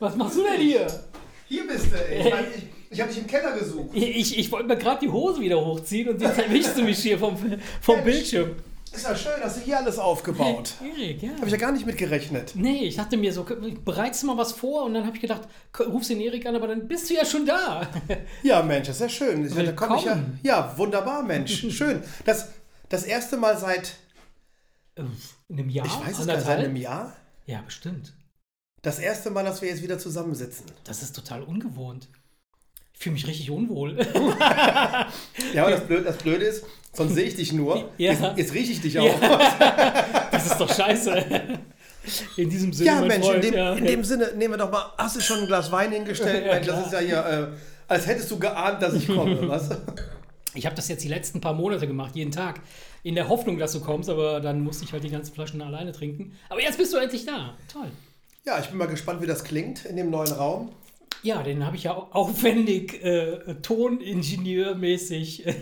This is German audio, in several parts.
Was machst du denn hier? Hier bist du, ey. Ich, mein, ich, ich habe dich im Keller gesucht. Ich, ich wollte mir gerade die Hose wieder hochziehen und jetzt erwischst du mich hier vom, vom Bildschirm. Ist ja schön, hast du hier alles aufgebaut. Erik, ja. Habe ich ja gar nicht mit gerechnet. Nee, ich dachte mir so, bereitest du mal was vor und dann habe ich gedacht, rufst den Erik an, aber dann bist du ja schon da. Ja, Mensch, das ist ja schön. Ich, da komm ich ja, ja, wunderbar, Mensch. Schön. Das, das erste Mal seit, In einem Jahr? ich weiß es gar nicht, seit einem Jahr. Ja, bestimmt. Das erste Mal, dass wir jetzt wieder zusammensitzen. Das ist total ungewohnt. Ich fühle mich richtig unwohl. Ja, aber das Blöde, das Blöde ist, sonst sehe ich dich nur. Ja. Jetzt, jetzt rieche ich dich auch. Ja. Das ist doch scheiße. In diesem Sinne, Ja, Mensch, Freund, in, dem, ja. in dem Sinne, nehmen wir doch mal, hast du schon ein Glas Wein hingestellt? Mensch, das ist ja hier, äh, als hättest du geahnt, dass ich komme, was? Ich habe das jetzt die letzten paar Monate gemacht, jeden Tag. In der Hoffnung, dass du kommst, aber dann musste ich halt die ganzen Flaschen alleine trinken. Aber jetzt bist du endlich da. Toll. Ja, ich bin mal gespannt, wie das klingt in dem neuen Raum. Ja, den habe ich ja au- aufwendig äh, toningenieurmäßig äh,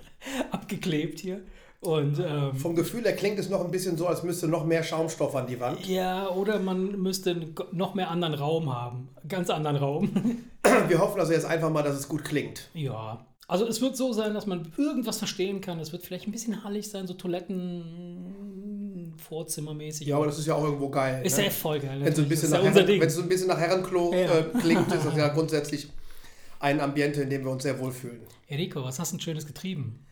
abgeklebt hier. Und ähm, Vom Gefühl her klingt es noch ein bisschen so, als müsste noch mehr Schaumstoff an die Wand. ja, oder man müsste noch mehr anderen Raum haben. Ganz anderen Raum. Wir hoffen also jetzt einfach mal, dass es gut klingt. ja. Also es wird so sein, dass man irgendwas verstehen kann. Es wird vielleicht ein bisschen hallig sein, so Toiletten, Vorzimmermäßig. Ja, aber das ist ja auch irgendwo geil. ist ne? ja voll geil. Wenn es so ein bisschen nach ja Herren, so ein bisschen nach Herrenklo Ja. äh, klingt, ist das ja grundsätzlich ein Ambiente, in dem wir uns sehr wohlfühlen. Enrico, was hast du Schönes getrieben?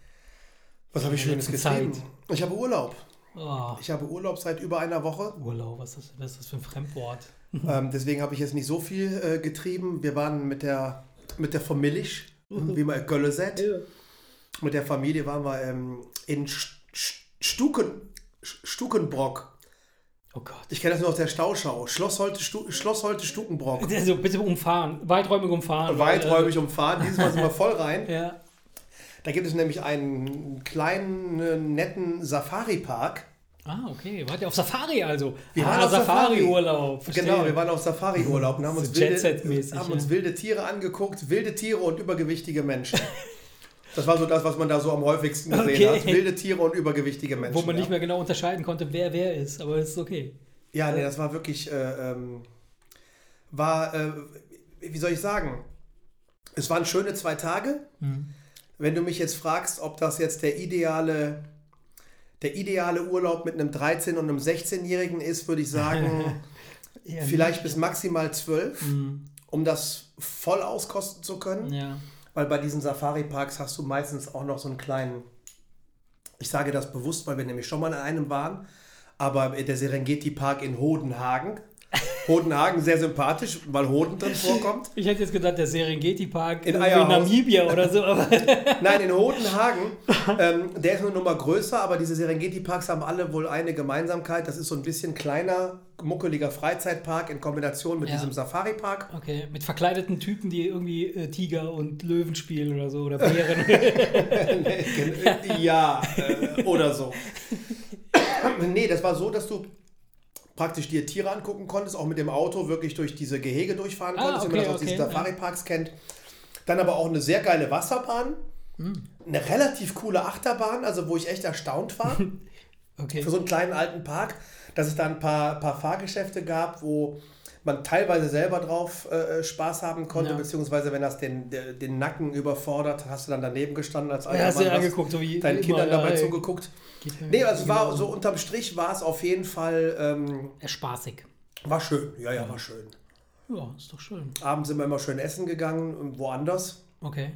Was habe ich Schönes getrieben? Zeit. Ich habe Urlaub. Oh, Ich habe Urlaub seit über einer Woche. Urlaub, was ist, was ist das für ein Fremdwort? ähm, deswegen habe ich jetzt nicht so viel äh, getrieben. Wir waren mit der, mit der Familie, wie man Gölleset. Mit der Familie waren wir ähm, in St- St- Stuken, St- Stukenbrock. Oh Gott. Ich kenne das nur aus der Stauschau. Schloss Holte, Stu Schloss Holte Stukenbrock. Also bitte umfahren, weiträumig umfahren. Weiträumig umfahren. Dieses Mal sind wir voll rein. Äh, ja. Da gibt es nämlich einen kleinen, äh, netten Safari-Park. Ah, okay. Wart ihr auf Safari also? Wir ah, waren auf Safari. Safari-Urlaub. verstehe. Genau, wir waren auf Safari-Urlaub und haben, uns wilde, haben ja. uns wilde Tiere angeguckt, wilde Tiere und übergewichtige Menschen. Das war so das, was man da so am häufigsten gesehen Okay. hat. Wilde Tiere und übergewichtige Menschen. Wo man ja. nicht mehr genau unterscheiden konnte, wer wer ist, aber das ist okay. Ja, nee, das war wirklich, äh, ähm, war, äh, wie soll ich sagen, es waren schöne zwei Tage. Hm. Wenn du mich jetzt fragst, ob das jetzt der ideale, der ideale Urlaub mit einem 13- und einem 16-Jährigen ist, würde ich sagen, vielleicht bis maximal 12, Hm, um das voll auskosten zu können. ja. Weil bei diesen Safari-Parks hast du meistens auch noch so einen kleinen, ich sage das bewusst, weil wir nämlich schon mal in einem waren, aber der Serengeti-Park in Hodenhagen. Hodenhagen sehr sympathisch, weil Hoden drin vorkommt. Ich hätte jetzt gedacht, der Serengeti-Park In in. Namibia oder so, Nein, in Hodenhagen, ähm, der ist eine Nummer größer, aber diese Serengeti-Parks haben alle wohl eine Gemeinsamkeit. Das ist so ein bisschen kleiner, muckeliger Freizeitpark in Kombination mit Ja. diesem Safari-Park. okay, mit verkleideten Typen, die irgendwie äh, Tiger und Löwen spielen oder so oder Bären. ja, äh, oder so. nee, das war so, dass du praktisch dir Tiere angucken konntest, auch mit dem Auto wirklich durch diese Gehege durchfahren Ah, konntest, wie man okay, das aus diesen okay, Safari-Parks kennt. Dann aber auch eine sehr geile Wasserbahn. Hm. Eine relativ coole Achterbahn, also wo ich echt erstaunt war. Okay. für so einen kleinen alten Park, dass es da ein paar, paar Fahrgeschäfte gab, wo man teilweise selber drauf äh, Spaß haben konnte, Ja. beziehungsweise wenn das den, der- den Nacken überfordert, hast du dann daneben gestanden als alter Ja, hast du Mann, dir hast angeguckt, so wie deinen immer, Kindern ja, dabei ey. zugeguckt. Geht Nee, also es war genau. so unterm Strich war es auf jeden Fall, ähm, spaßig. war schön. Ja, ja, war schön. Ja, ist doch schön. Abends sind wir immer schön essen gegangen, woanders. Okay.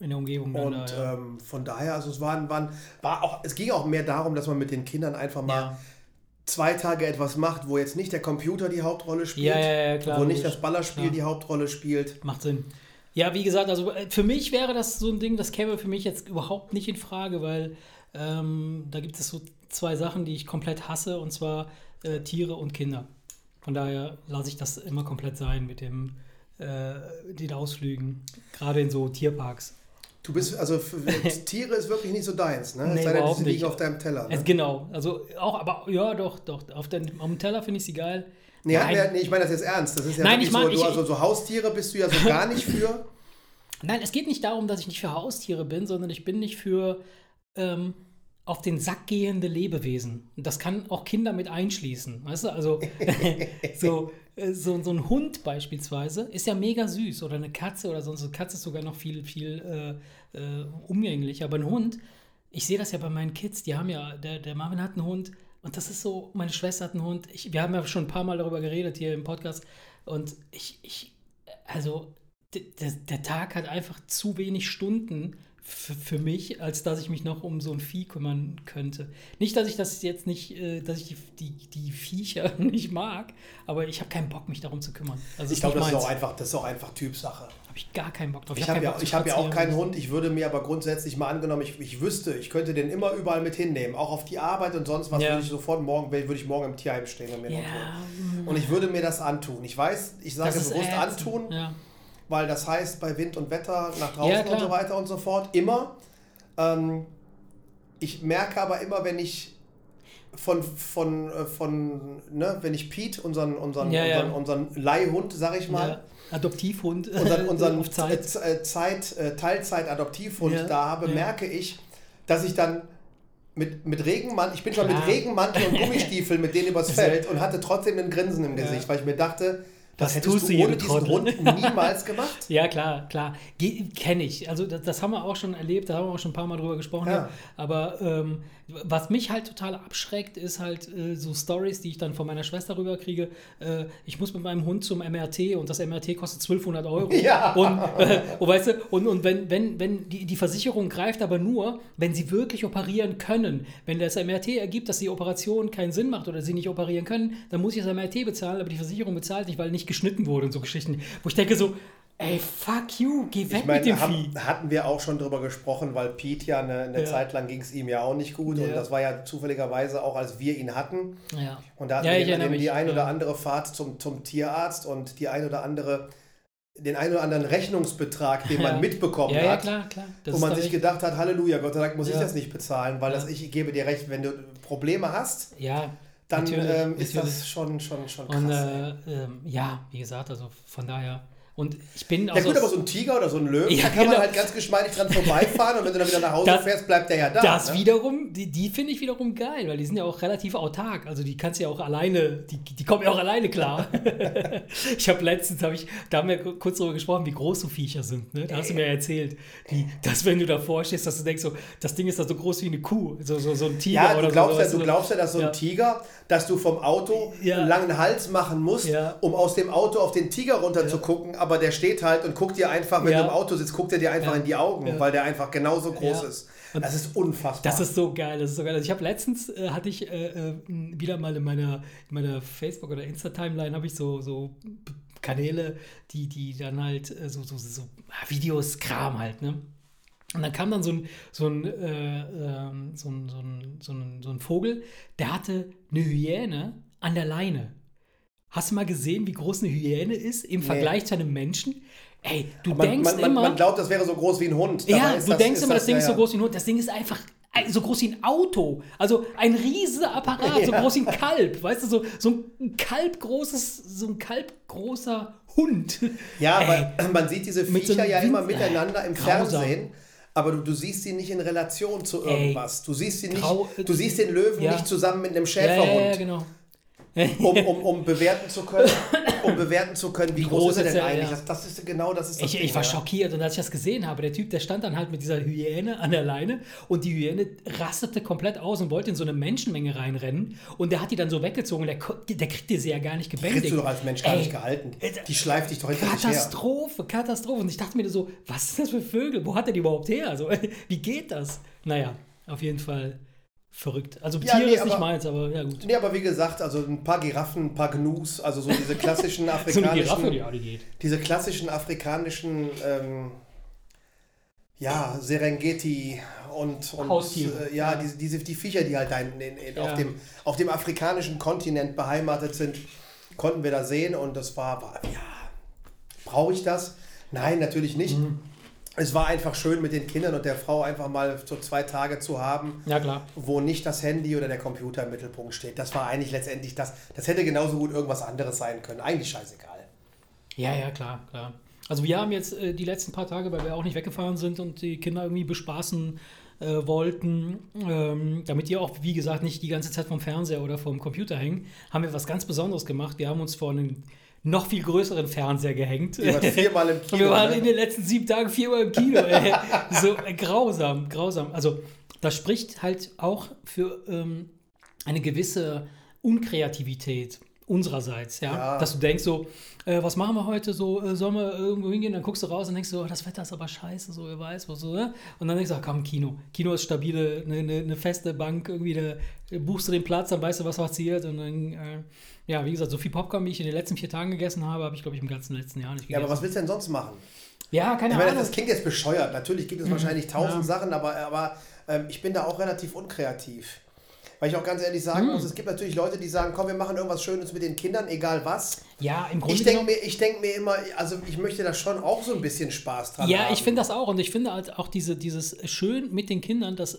In der Umgebung Und da, ja. ähm, von daher, also es waren, waren, war auch, es ging auch mehr darum, dass man mit den Kindern einfach mal ja. Zwei Tage etwas macht, wo jetzt nicht der Computer die Hauptrolle spielt, Ja, ja, ja, klar, wo nicht das Ballerspiel die Hauptrolle spielt. Macht Sinn. Ja, wie gesagt, also äh, für mich wäre das so ein Ding, das käme für mich jetzt überhaupt nicht in Frage, weil ähm, da gibt es so zwei Sachen, die ich komplett hasse, und zwar äh, Tiere und Kinder. Von daher lasse ich das immer komplett sein mit dem äh, den Ausflügen, gerade in so Tierparks. Du bist, also für, Tiere ist wirklich nicht so deins, ne? Nee, Es sei denn, überhaupt sie liegen nicht. auf deinem Teller. Ne? Genau, also auch, aber ja, doch, doch. Auf den, auf dem Teller finde ich sie geil. nee, Nein. nee, nee, ich meine das jetzt ernst. Das ist ja Nein, ich mein, so, du, ich- also so Haustiere bist du ja so gar nicht für. Nein, es geht nicht darum, dass ich nicht für Haustiere bin, sondern ich bin nicht für ähm, auf den Sack gehende Lebewesen. Und das kann auch Kinder mit einschließen. Weißt du, also so, so, so ein Hund beispielsweise ist ja mega süß oder eine Katze oder sonst. Eine Katze ist sogar noch viel, viel äh, äh, umgänglicher. Aber ein Hund, ich sehe das ja bei meinen Kids, die haben ja, der, der Marvin hat einen Hund und das ist so, meine Schwester hat einen Hund. Ich, wir haben ja schon ein paar Mal darüber geredet hier im Podcast und ich, ich also der, der Tag hat einfach zu wenig Stunden für mich, als dass ich mich noch um so ein Vieh kümmern könnte. Nicht, dass ich das jetzt nicht, äh, dass ich die, die, die Viecher nicht mag, aber ich habe keinen Bock, mich darum zu kümmern. Also ich glaube, das, ist auch einfach, das ist auch einfach Typsache. Habe ich gar keinen Bock drauf. Ich, ich habe ja, hab ja auch keinen Hund. Ich würde mir aber grundsätzlich mal angenommen, ich, ich wüsste, ich könnte den immer überall mit hinnehmen. Auch auf die Arbeit und sonst was ja. würde ich sofort morgen, würde ich morgen im Tierheim stehen und mir ja. Und ich würde mir das antun. Ich weiß, ich sage bewusst antun. Ja weil das heißt bei Wind und Wetter nach draußen ja, und so weiter und so fort immer. Ähm, ich merke aber immer, wenn ich von, von, äh, von ne, wenn ich Pete, unseren, unseren, ja, unseren, ja. unseren Leihhund, sag ich mal, Adoptivhund, unseren, unseren Zeit. Zeit, äh, Teilzeit-Adoptivhund da habe, merke ich, dass ich dann mit, mit Regenmantel, ich bin schon mit Regenmantel und Gummistiefeln mit denen übers Feld und hatte trotzdem ein Grinsen im Gesicht, weil ich mir dachte, das hättest tust du ohne diesen Grund niemals gemacht? ja, klar, klar. Kenne ich. Also das, das, haben wir auch schon erlebt, da haben wir auch schon ein paar Mal drüber gesprochen. Ja. Aber ähm, was mich halt total abschreckt, ist halt äh, so Stories, die ich dann von meiner Schwester rüberkriege. Äh, ich muss mit meinem Hund zum MRT und das MRT kostet 1200 Euro. Ja. Und, äh, und, weißt du, und, und wenn, wenn, wenn die, die Versicherung greift aber nur, wenn sie wirklich operieren können. Wenn das MRT ergibt, dass die Operation keinen Sinn macht oder sie nicht operieren können, dann muss ich das MRT bezahlen, aber die Versicherung bezahlt nicht, weil nicht geschnitten wurde und so Geschichten. Wo ich denke so, Ey, fuck you, geh weg ich mein, mit dem haben, Vieh. Hatten wir auch schon drüber gesprochen, weil Pete ja eine, eine ja. Zeit lang ging es ihm ja auch nicht gut. Ja. Und das war ja zufälligerweise auch, als wir ihn hatten. Ja. Und da hatten ja, wir die, die ein oder andere Fahrt zum, zum Tierarzt und die ein oder andere, den ein oder anderen Rechnungsbetrag, den man mitbekommen hat. Klar, klar. wo man sich gedacht hat, Halleluja, Gott sei Dank muss ich das nicht bezahlen, weil das, ich gebe dir recht, wenn du Probleme hast. Ja, dann ähm, ist natürlich. das schon, schon, schon krass. Und, äh, äh, ja, wie gesagt, also von daher und ich bin Ja gut, aber so ein Tiger oder so ein Löwen, ja, da kann genau. man halt ganz geschmeidig dran vorbeifahren und wenn du dann wieder nach Hause das, fährst, bleibt der ja da. Das ne? wiederum, die, die finde ich wiederum geil, weil die sind ja auch relativ autark. Also die kannst du ja auch alleine, die, die kommen ja auch alleine klar. ich habe letztens, hab ich, da haben wir kurz darüber gesprochen, wie groß so Viecher sind. Ne? Da hast du mir erzählt, die, dass wenn du davor stehst, dass du denkst, so, das Ding ist da so groß wie eine Kuh, so, so, so ein Tiger ja, oder glaubst so. Ja, du glaubst ja, dass so ein ja. Tiger, dass du vom Auto ja. einen langen Hals machen musst, um aus dem Auto auf den Tiger runter zu gucken, aber der steht halt und guckt dir einfach, wenn ja. du im Auto sitzt, guckt er dir einfach ja. in die Augen, ja. weil der einfach genauso groß ist. Und das ist unfassbar. Das ist so geil, das ist so geil. Also ich habe letztens, äh, hatte ich äh, äh wieder mal in meiner, in meiner Facebook- oder Insta-Timeline, habe ich so, so Kanäle, die, die dann halt äh, so, so, so Videos, Kram halt, ne? Und dann kam dann so ein, so ein, äh, ähm, so ein, so ein, so ein, so ein Vogel, der hatte eine Hyäne an der Leine. Hast du mal gesehen, wie groß eine Hyäne ist im nee. Vergleich zu einem Menschen? Ey, du man, denkst man, man, immer. Man glaubt, das wäre so groß wie ein Hund. ja, du das, denkst immer, das, das Ding ja, ist so groß wie ein Hund. Das Ding ist einfach so groß wie ein Auto. Also ein riesiger Apparat, ja. so groß wie ein Kalb. Weißt du, so, so ein kalbgroßes, so ein kalbgroßer Hund. Ja, aber man sieht diese Viecher so ja immer miteinander im grausam. Fernsehen. Aber du, du siehst sie nicht in Relation zu irgendwas. Ey, du siehst sie nicht, du siehst den Löwen ja. nicht zusammen mit einem Schäferhund. Ja, ja, genau um, um, um bewerten zu können, um bewerten zu können, wie, wie groß, groß, ist er denn er, eigentlich? Ja. Das, das, ist genau das ist das Ich, Ding, ich war ja. schockiert und als ich das gesehen habe, der Typ, der stand dann halt mit dieser Hyäne an der Leine und die Hyäne rastete komplett aus und wollte in so eine Menschenmenge reinrennen und der hat die dann so weggezogen, der, der kriegte sie ja gar nicht gebändigt. Die kriegst du doch als Mensch gar Ey, nicht gehalten. Äh, die schleift dich doch hinter Katastrophe, Katastrophe. Und ich dachte mir so, was ist das für Vögel? Wo hat er die überhaupt her? Also, wie geht das? Naja, auf jeden Fall verrückt. Also ja, Tiere nee, ist nicht meins, aber ja gut. Nee, aber wie gesagt, also ein paar Giraffen, ein paar Gnus, also so diese klassischen afrikanischen. so Giraffe, die geht. Diese klassischen afrikanischen, ähm, ja, Serengeti und, und Haustiere. Äh, ja, ja, Diese, diese, die Viecher, die halt da in, in, in, ja. auf, dem, auf dem afrikanischen Kontinent beheimatet sind, konnten wir da sehen und das war, war ja, brauche ich das? Nein, natürlich nicht. Mhm es war einfach schön mit den Kindern und der Frau einfach mal so zwei Tage zu haben, ja, klar. wo nicht das Handy oder der Computer im Mittelpunkt steht. Das war eigentlich letztendlich das. Das hätte genauso gut irgendwas anderes sein können. Eigentlich scheißegal. Ja, ja, klar, klar. Also wir haben jetzt äh, die letzten paar Tage, weil wir auch nicht weggefahren sind und die Kinder irgendwie bespaßen äh, wollten, ähm, damit die auch, wie gesagt, nicht die ganze Zeit vom Fernseher oder vom Computer hängen, haben wir was ganz Besonderes gemacht. Wir haben uns vor einem noch viel größeren Fernseher gehängt. Die waren viermal im Kino. Wir waren ne? in den letzten sieben Tagen viermal im Kino. So äh, grausam, grausam. Also das spricht halt auch für ähm, eine gewisse Unkreativität unsererseits, ja? Ja. Dass du denkst so, äh, was machen wir heute so, äh, sollen wir irgendwo hingehen? Dann guckst du raus und denkst so, oh, das Wetter ist aber scheiße, so, wer weiß, was so, ne? Und dann denkst du, ach, komm, Kino. Kino ist stabile, eine ne, ne feste Bank, irgendwie, da buchst du den Platz, dann weißt du, was passiert und dann, äh, ja, wie gesagt, so viel Popcorn, wie ich in den letzten vier Tagen gegessen habe, habe ich, glaube ich, im ganzen letzten Jahr nicht Ja, gegessen. aber was willst du denn sonst machen? Ja, keine Ich meine, Ahnung. das klingt jetzt bescheuert. Natürlich gibt es wahrscheinlich tausend Mhm. Ja. Sachen, aber, aber ähm, ich bin da auch relativ unkreativ. Weil ich auch ganz ehrlich sagen Mhm. muss, es gibt natürlich Leute, die sagen, komm, wir machen irgendwas Schönes mit den Kindern, egal was. Ja, im Grunde Ich denke genommen- mir, ich denk mir immer, also ich möchte da schon auch so ein bisschen Spaß dran Ja, haben. ich finde das auch. Und ich finde halt auch diese, dieses Schön mit den Kindern, das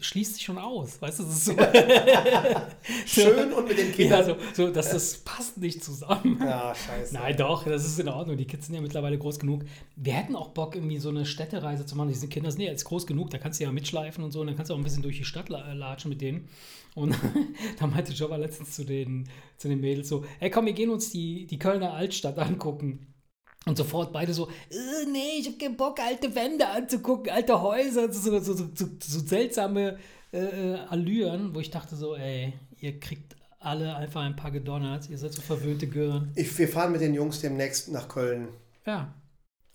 schließt sich schon aus. Weißt du, das ist so. Schön und mit den ja, Kindern. so, so dass das passt nicht zusammen. Ja, scheiße. Nein, doch, das ist in Ordnung. Die Kids sind ja mittlerweile groß genug. Wir hätten auch Bock, irgendwie so eine Städtereise zu machen. Diese Kinder sind ja jetzt groß genug, da kannst du ja mitschleifen und so. Und dann kannst du auch ein bisschen durch die Stadt la- latschen mit denen. Und da meinte Jobber letztens zu den, zu den Mädels so: Ey, komm, wir gehen uns die, die Kölner Altstadt angucken. Und sofort beide so, äh, nee, ich hab keinen Bock, alte Wände anzugucken, alte Häuser, so, so, so, so, so seltsame äh, äh, Allüren, wo ich dachte so, ey, ihr kriegt alle einfach ein paar gedonnert, ihr seid so verwöhnte Gören. Ich, wir fahren mit den Jungs demnächst nach Köln. Ja,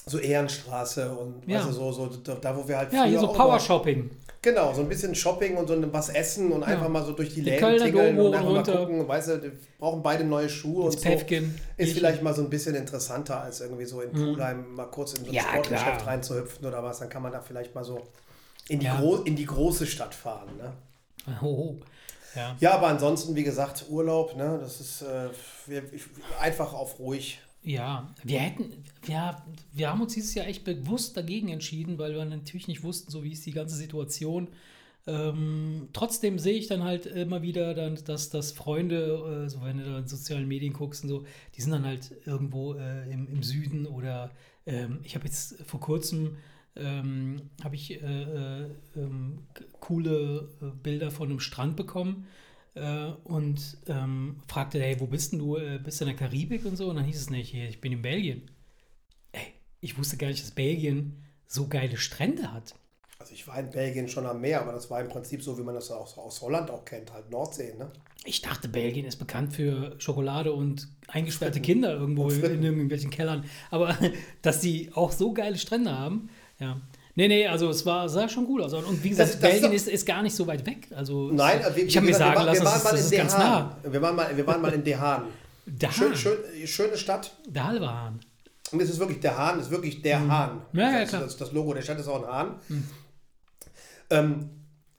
So Ehrenstraße und Ja. weißt du, so, so da, wo wir halt ja hier so auch Power immer- Shopping. Genau, so ein bisschen Shopping und so ein- was essen und einfach mal so durch die Die Läden Kölner tingeln und einfach runter. mal gucken, weißt du, wir brauchen beide neue Schuhe Ins und so. Päffchen. Ist vielleicht mal so ein bisschen interessanter, als irgendwie so in Pulheim mal kurz in so ein Mhm. Ja, Sportgeschäft klar. reinzuhüpfen oder was. Dann kann man da vielleicht mal so in die, Ja. gro in die große Stadt fahren. Ne? Hoho. Ja. Ja, aber ansonsten, wie gesagt, Urlaub, ne, das ist äh, einfach auf ruhig. Ja, wir hätten, ja, wir haben uns dieses Jahr echt bewusst dagegen entschieden, weil wir natürlich nicht wussten, so wie ist die ganze Situation. Ähm, trotzdem sehe ich dann halt immer wieder, dann, dass, dass Freunde, äh, so wenn du da in sozialen Medien guckst und so, die sind dann halt irgendwo äh, im, im Süden oder ähm, ich habe jetzt vor kurzem ähm, habe ich äh, äh, ähm, coole äh, Bilder von einem Strand bekommen äh, und ähm, fragte, hey, wo bist denn du? Äh, bist du in der Karibik und so? Und dann hieß es nicht, hier, ich bin in Belgien. Ey, ich wusste gar nicht, dass Belgien so geile Strände hat. Also ich war in Belgien schon am Meer, aber das war im Prinzip so, wie man das aus, aus Holland auch kennt, halt Nordsee, ne? Ich dachte, Belgien ist bekannt für Schokolade und eingesperrte Kinder irgendwo in, Fritten. irgendwelchen Kellern. Aber dass die auch so geile Strände haben, ja. Nee, nee, also es war, sah schon gut aus. Und wie gesagt, Das- das ist Belgien ist, ist gar nicht so weit weg. Also Nein, es, wir, ich habe mir sagen wir, lassen, wir waren das, das in ist ganz Dehan. nah. Wir waren mal, wir waren mal in Dehan. Da, Schön, schön, schöne Stadt. Hahn. Und es ist wirklich der Hahn, ist wirklich der Hahn. Mhm. Ja, ja, das, klar. Mhm. Das, das Logo der Stadt ist auch ein Hahn. Ähm,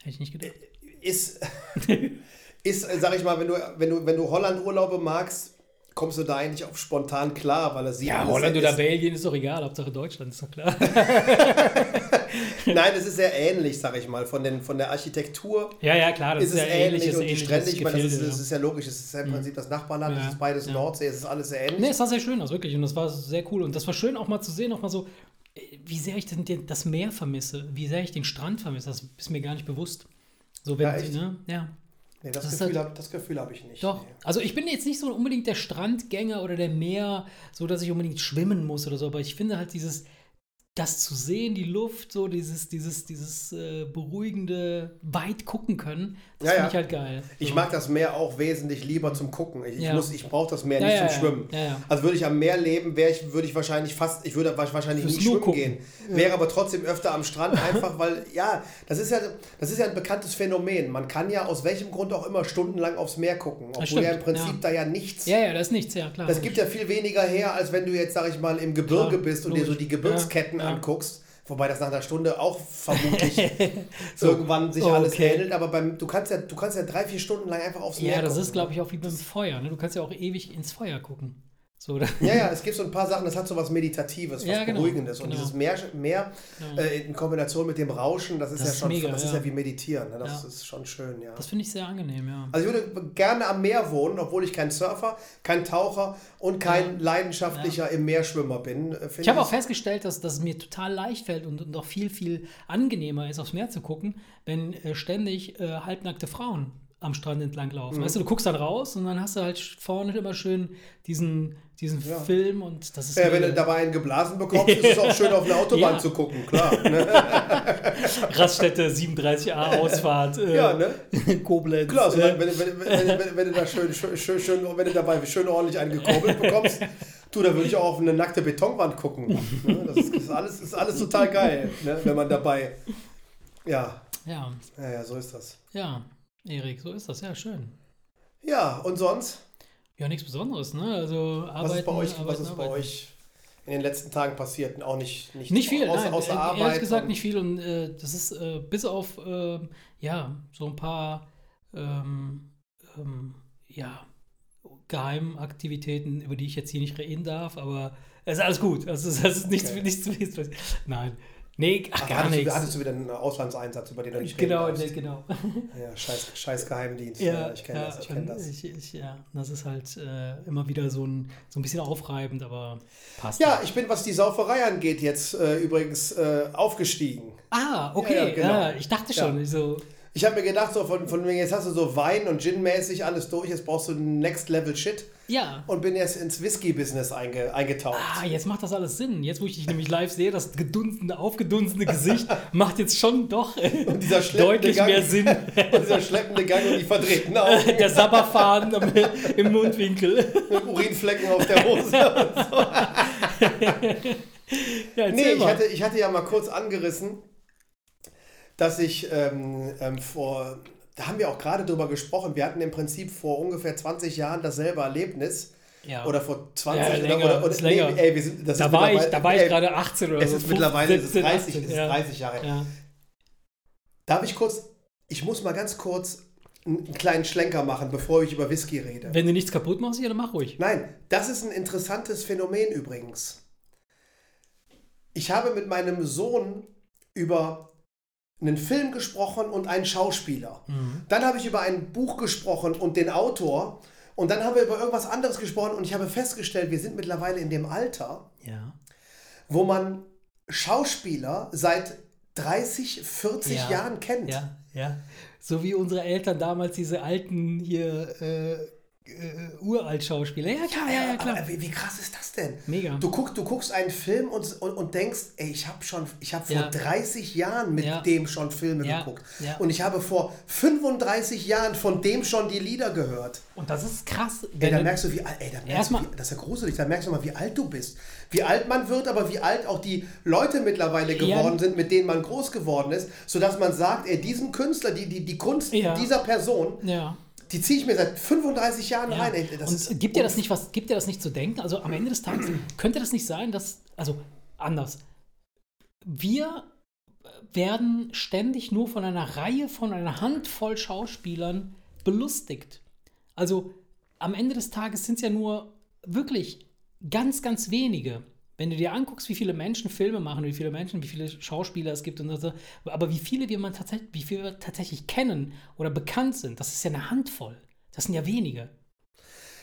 Hätte ich nicht gedacht. ist, ist, sag ich mal, wenn du, wenn du, wenn du Holland-Urlaube magst, kommst du da eigentlich auf spontan klar, weil das sieht Ja, Holland oder Belgien ist doch egal, Hauptsache Deutschland, ist doch klar. Nein, es ist sehr ähnlich, sag ich mal, von, den, von der Architektur. ja, ja, klar, das ist ist, es ja ähnlich ähnliches, und die Strände, ich meine, das ist, das ist ja logisch, es ist ja im Prinzip das Nachbarland, Ja, es ist beides ja. Nordsee, es ist alles sehr ähnlich. Nee, es sah sehr schön aus, wirklich. Und das war sehr cool. Und das war schön, auch mal zu sehen, auch mal so, wie sehr ich denn den, das Meer vermisse, wie sehr ich den Strand vermisse. Das ist mir gar nicht bewusst. So, wenn, Ja, ne? Ja. Nee, das, das Gefühl halt- hab, habe ich nicht. Doch. Nee. Also ich bin jetzt nicht so unbedingt der Strandgänger oder der Meer, so dass ich unbedingt schwimmen muss oder so, aber ich finde halt dieses, das zu sehen, die Luft, so dieses, dieses, dieses äh, beruhigende, weit gucken können, das Ja, finde ja. ich halt geil. Ich so. mag das Meer auch wesentlich lieber zum Gucken. Ich, ich, Ja. muss, ich brauche das Meer nicht zum. Schwimmen. Also würde ich am Meer leben, wäre ich, würde ich wahrscheinlich fast, ich würde wahrscheinlich nie schwimmen gucken. gehen. Wäre aber trotzdem öfter am Strand, einfach weil, ja, das ist ja, das ist ja ein bekanntes Phänomen. Man kann ja aus welchem Grund auch immer stundenlang aufs Meer gucken, obwohl ja im Prinzip da ja nichts. Ja, ja, das ist nichts, ja klar. Das gibt ja viel weniger her, als wenn du jetzt, sag ich mal, im Gebirge Klar, bist und dir so logisch. die Gebirgsketten Ja, anguckst. Wobei das nach einer Stunde auch vermutlich irgendwann sich Oh, alles okay. ähnelt. Aber beim, du, kannst ja, du kannst ja drei, vier Stunden lang einfach aufs Meer Ja, das gucken. ist, glaube ich, auch wie beim Feuer. Ne? Du kannst ja auch ewig ins Feuer gucken. So? Ja, ja, es gibt so ein paar Sachen, das hat so was Meditatives, was Ja, genau, Beruhigendes. Und genau. dieses Meer, Meer Ja. äh, in Kombination mit dem Rauschen, das ist Das ja ist schon mega, das ist ja. ja wie Meditieren. Ne? Das Ja. ist schon schön, ja. Das finde ich sehr angenehm, ja. Also ich würde gerne am Meer wohnen, obwohl ich kein Surfer, kein Taucher und kein leidenschaftlicher im Meerschwimmer bin. äh, Ich habe auch es- festgestellt, dass, dass es mir total leicht fällt und, und auch viel, viel angenehmer ist, aufs Meer zu gucken, wenn äh, ständig äh, halbnackte Frauen am Strand entlang laufen. Weißt du, du guckst dann raus und dann hast du halt vorne immer schön diesen, diesen Film und das ist. Ja, wenn du dabei einen geblasen bekommst, ist es auch schön auf eine Autobahn Ja. zu gucken, klar. Ne? Raststätte 37a Ausfahrt, äh, Ja, ne? Koblenz. Klar, so, äh, wenn, wenn, wenn, wenn, du da schön, schön, schön, schön, wenn du dabei schön ordentlich einen gekurbelt bekommst, du, da würde ich auch auf eine nackte Betonwand gucken. Ne? Das ist, ist, alles, ist alles total geil, ne? wenn man dabei. Ja, ja, ja, ja, so ist das. ja, Erik, so ist das, ja, schön. Ja, und sonst? Ja, nichts Besonderes, ne? Also arbeiten, Was ist bei euch, was arbeiten, ist bei euch in den letzten Tagen passiert? Auch nicht, nicht, Nicht viel, außer, nein, außer äh, Arbeit. ehrlich gesagt nicht viel und äh, das ist äh, bis auf, ähm, ja, so ein paar, ähm, ähm, ja, Geheimaktivitäten, über die ich jetzt hier nicht reden darf, aber es ist alles gut, also es ist, es ist nichts, Okay. nichts, nichts, nichts, nein, nee, ach, Ach, gar hattest, nichts. Du, hattest du wieder einen Auslandseinsatz, über den du nicht Genau, reden darfst? genau. Ja, scheiß, scheiß Geheimdienst. Ja, Ja, ich kenne ja, das, ich kenne und das. Ich, ich, ja, das ist halt äh, immer wieder so ein, so ein bisschen aufreibend, aber passt. Ja, ich bin, was die Sauferei angeht, jetzt äh, übrigens äh, aufgestiegen. Ah, okay, Ja, ja, genau. ich dachte schon, so, Ich habe mir gedacht, so von, von jetzt hast du so Wein- und Gin-mäßig alles durch, jetzt brauchst du Next Level Shit ja. und bin jetzt ins Whisky-Business einge, eingetaucht. Ah, jetzt macht das alles Sinn. Jetzt, wo ich dich nämlich live sehe, das gedunsene, aufgedunsene Gesicht macht jetzt schon doch äh, Und deutlich Gang. mehr Sinn. Und dieser schleppende Gang und die verdrehten Augen Der Sabberfaden am- im Mundwinkel. mit Urinflecken auf der Hose. Ja, erzähl Nee, ich hatte, ich hatte ja mal kurz angerissen, dass ich ähm, ähm, vor, da haben wir auch gerade drüber gesprochen, wir hatten im Prinzip vor ungefähr 20 Jahren dasselbe Erlebnis. ja. Oder vor 20 Ja, oder- länger, oder, oder länger. Nee, ey, wir sind, das da, ist war ich, mittlerweile- da war ich ey, gerade 18 oder Es so. ist mittlerweile es ist 17, 30, 18, es ja. 30 Jahre. Ja. Darf ich kurz, ich muss mal ganz kurz einen kleinen Schlenker machen, bevor ich über Whisky rede. Wenn du nichts kaputt machst, ja, dann mach ruhig. Nein, das ist ein interessantes Phänomen übrigens. Ich habe mit meinem Sohn über einen Film gesprochen und einen Schauspieler. Mhm. Dann habe ich über ein Buch gesprochen und den Autor. Und dann haben wir über irgendwas anderes gesprochen und ich habe festgestellt, wir sind mittlerweile in dem Alter, Ja. wo man Schauspieler seit 30, 40 Ja. Jahren kennt. Ja, ja. So wie unsere Eltern damals diese alten hier äh, äh, Uralt-Schauspieler. Ja, klar, ja, ja, klar. Aber wie, wie krass ist das denn? Mega. Du, guck, du guckst einen Film und, und, und denkst, ey, ich habe schon, ich habe vor Ja. 30 Jahren mit Ja. dem schon Filme Ja. geguckt. Ja. Und ich habe vor 35 Jahren von dem schon die Lieder gehört. Und das ist krass. Ey, da merkst du, wie alt, ey, da merkst du, wie, das ist ja gruselig, da merkst du mal, wie alt du bist. Wie alt man wird, aber wie alt auch die Leute mittlerweile Ja. geworden sind, mit denen man groß geworden ist, sodass man sagt, ey, diesen Künstler, die, die, die Kunst Ja. dieser Person, ja. Die ziehe ich mir seit 35 Jahren Ja. rein. Ey, das und gibt dir das nicht was, gibt dir das nicht zu denken? Also am Ende des Tages könnte das nicht sein, dass, also anders. Wir werden ständig nur von einer Reihe, von einer Handvoll Schauspielern belustigt. Also am Ende des Tages sind es ja nur wirklich ganz, ganz wenige. Wenn du dir anguckst, wie viele Menschen Filme machen, wie viele Menschen, wie viele Schauspieler es gibt und so, aber wie viele wir man tatsächlich, wie viele wir tatsächlich kennen oder bekannt sind, das ist ja eine Handvoll. Das sind ja wenige.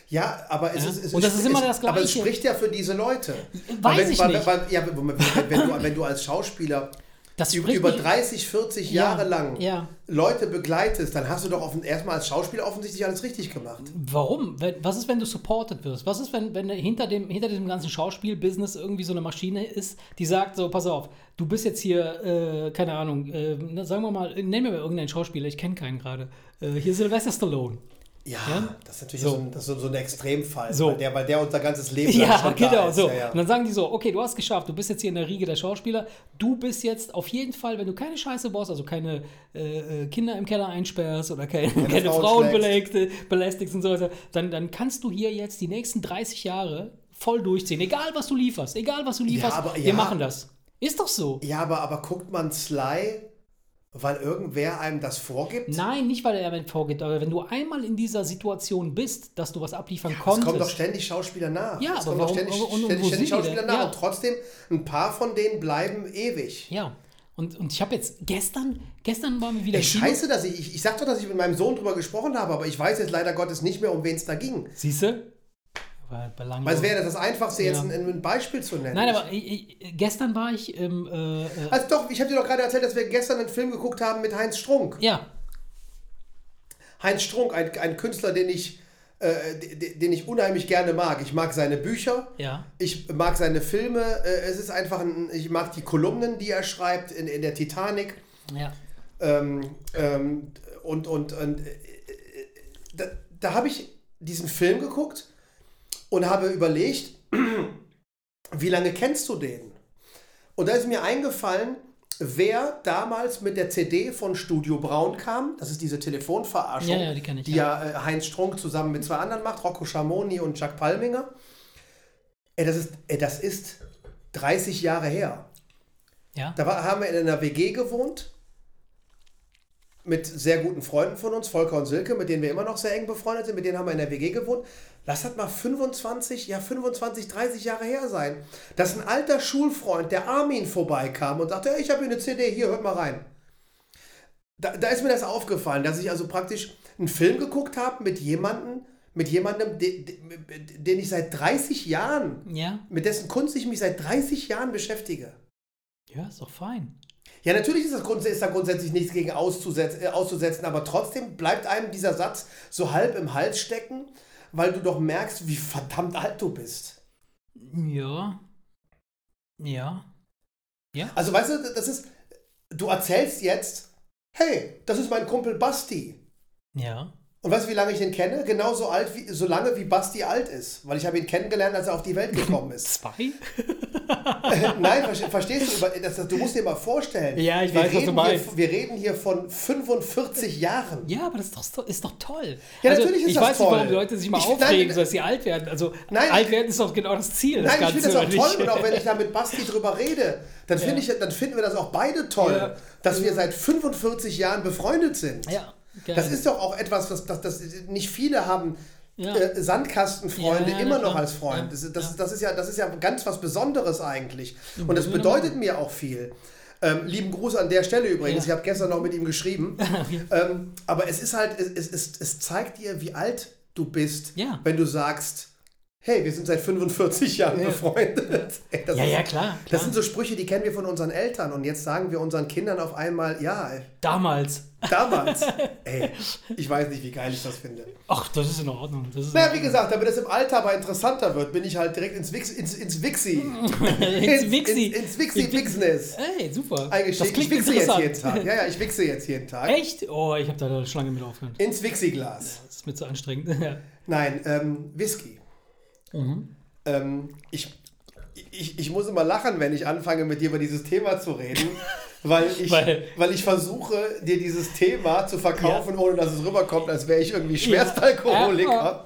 Ja, aber es Ja. ist. Es Und das ist immer es, das Aber es Gleiche. spricht ja für diese Leute. Weiß wenn, ich weil, nicht. Weil, ja, wenn, du, wenn du als Schauspieler Das über, spricht über nicht- 30, 40 Ja, Jahre lang ja. Leute begleitest, dann hast du doch offen, erstmal als Schauspieler offensichtlich alles richtig gemacht. Warum? Was ist, wenn du supported wirst? Was ist, wenn, wenn hinter, dem, hinter diesem ganzen Schauspielbusiness irgendwie so eine Maschine ist, die sagt so, pass auf, du bist jetzt hier, äh, keine Ahnung, äh, sagen wir mal, nenn mir mal irgendeinen Schauspieler, ich kenne keinen gerade. Äh, hier Sylvester Stallone. Ja, Ja? das ist natürlich So. so, ein, das ist so, ein Extremfall, So. weil, der, weil der unser ganzes Leben lang Ja, genau, so. Ja, ja. Und dann sagen die so, okay, du hast geschafft, du bist jetzt hier in der Riege der Schauspieler, du bist jetzt auf jeden Fall, wenn du keine Scheiße baust, also keine äh, äh, Kinder im Keller einsperrst oder keine, keine Frauen belästigst, belästigst und so weiter, dann, dann kannst du hier jetzt die nächsten 30 Jahre voll durchziehen. Egal, was du lieferst, egal, was du lieferst, aber- wir machen das. Ist doch so. ja, aber, aber guckt man Sly, weil irgendwer einem das vorgibt? Nein, nicht, weil er damit vorgeht, aber wenn du einmal in dieser Situation bist, dass du was abliefern Es konntest. kommen doch ständig Schauspieler nach. Ja, es aber kommen doch warum- ständig, und- und ständig, Schauspieler nach. Ja. Und trotzdem, ein paar von denen bleiben ewig. ja. Und, und ich habe jetzt gestern, gestern waren wir wieder Ey, scheiße, dass ich, ich, ich sag doch, dass ich mit meinem Sohn drüber gesprochen habe, aber ich weiß jetzt leider Gottes nicht mehr, um wen es da ging. Siehst du? Belanglos. Weil es wäre das Einfachste, jetzt Ja. ein, ein Beispiel zu nennen. Nein, aber ich, gestern war ich im. Äh, äh, Also doch, ich habe dir doch gerade erzählt, dass wir gestern einen Film geguckt haben mit Heinz Strunk. ja, Heinz Strunk, ein, ein Künstler, den ich, äh, den ich unheimlich gerne mag. Ich mag seine Bücher. Ja. Ich mag seine Filme. Äh, es ist einfach ein, ich mag die Kolumnen, die er schreibt in, in der Titanic. Ja. Ähm, ähm, und und, und äh, da, da habe ich diesen Film geguckt und habe überlegt, wie lange kennst du den? Und da ist mir eingefallen, wer damals mit der CD von Studio Braun kam. Das ist diese Telefonverarschung, Ja, ja, die ich, die ja, äh, Heinz Strunk zusammen mit zwei anderen macht, Rocco Schamoni und Jack Palminger. Ey, das ist, ey, das ist 30 Jahre her. Ja. Da war, haben wir in einer WG gewohnt mit sehr guten Freunden von uns, Volker und Silke, mit denen wir immer noch sehr eng befreundet sind, mit denen haben wir in der WG gewohnt. Lass das mal 25, ja 25, 30 Jahre her sein. Dass ein alter Schulfreund, der Armin, vorbeikam und sagte, hey, ich habe hier eine CD, hier, hört mal rein. Da, da ist mir das aufgefallen, dass ich also praktisch einen Film geguckt habe mit jemandem, mit jemandem, de, de, den ich seit 30 Jahren, Ja. mit dessen Kunst ich mich seit 30 Jahren beschäftige. Ja, ist doch fein. Ja, natürlich ist, das grunds ist da grundsätzlich nichts gegen auszusetzen, äh, auszusetzen, aber trotzdem bleibt einem dieser Satz so halb im Hals stecken, weil du doch merkst, wie verdammt alt du bist. Ja. Ja. Ja. Also weißt du, das ist, du erzählst jetzt, hey, das ist mein Kumpel Basti. Ja. Und weißt du, wie lange ich ihn kenne? Genauso alt wie, so lange wie Basti alt ist. Weil ich habe ihn kennengelernt, als er auf die Welt gekommen ist. Zwei? Nein, verste- verstehst du? Das, das, du musst dir mal vorstellen. Ja, ich wir weiß, was du meinst. Hier, wir reden hier von 45 Jahren. Ja, aber das ist doch, ist doch toll. Ja, also, natürlich ist ich das weiß toll. nicht, warum die Leute sich mal Ich- aufregen, nein, dass sie alt werden. Also Nein, alt werden ist doch genau das Ziel. Nein, ich Ganze, finde das auch toll und auch wenn ich da mit Basti drüber rede, dann, finde ich, dann finden wir das auch beide toll, Ja. dass wir seit 45 Jahren befreundet sind. Ja, geil. Das ist doch auch etwas, was das, das nicht viele haben. Ja. Äh, Sandkastenfreunde Ja, ja, immer noch als Freund. Das, das, das, ist ja, das ist ja ganz was Besonderes eigentlich. Und das bedeutet mir auch viel. Ähm, lieben Gruß an der Stelle übrigens. Ich habe gestern noch mit ihm geschrieben. ähm, aber es ist halt, es, es, es, zeigt dir, wie alt du bist, wenn du sagst, hey, wir sind seit 45 Jahren Ja. befreundet. Ey, das ja, ist- ja, klar. das klar. sind so Sprüche, die kennen wir von unseren Eltern und jetzt sagen wir unseren Kindern auf einmal, ja, Damals. damals. Ey, ich weiß nicht, wie geil ich das finde. Ach, das ist in Ordnung. Das ist Naja, wie gesagt, damit es im Alter aber interessanter wird, bin ich halt direkt ins Wix, ins, ins Wixi. Ins Wixi. Ins, ins Wixi-Business. Ey, super. Eingestiegen. Das Ich wichse jetzt jeden Tag. Ja, ja, ich wichse jetzt jeden Tag. Echt? Oh, ich habe da eine Schlange mit aufgehört. Ins Wixi-Glas. Das ist mir zu anstrengend. Ja. Nein, ähm, Whisky. Mhm. Ähm, ich, ich, ich muss immer lachen, wenn ich anfange, mit dir über dieses Thema zu reden, weil ich, weil, Weil- ich versuche, dir dieses Thema zu verkaufen, ohne dass es rüberkommt, als wäre ich irgendwie Schwerstalkoholiker. Ja.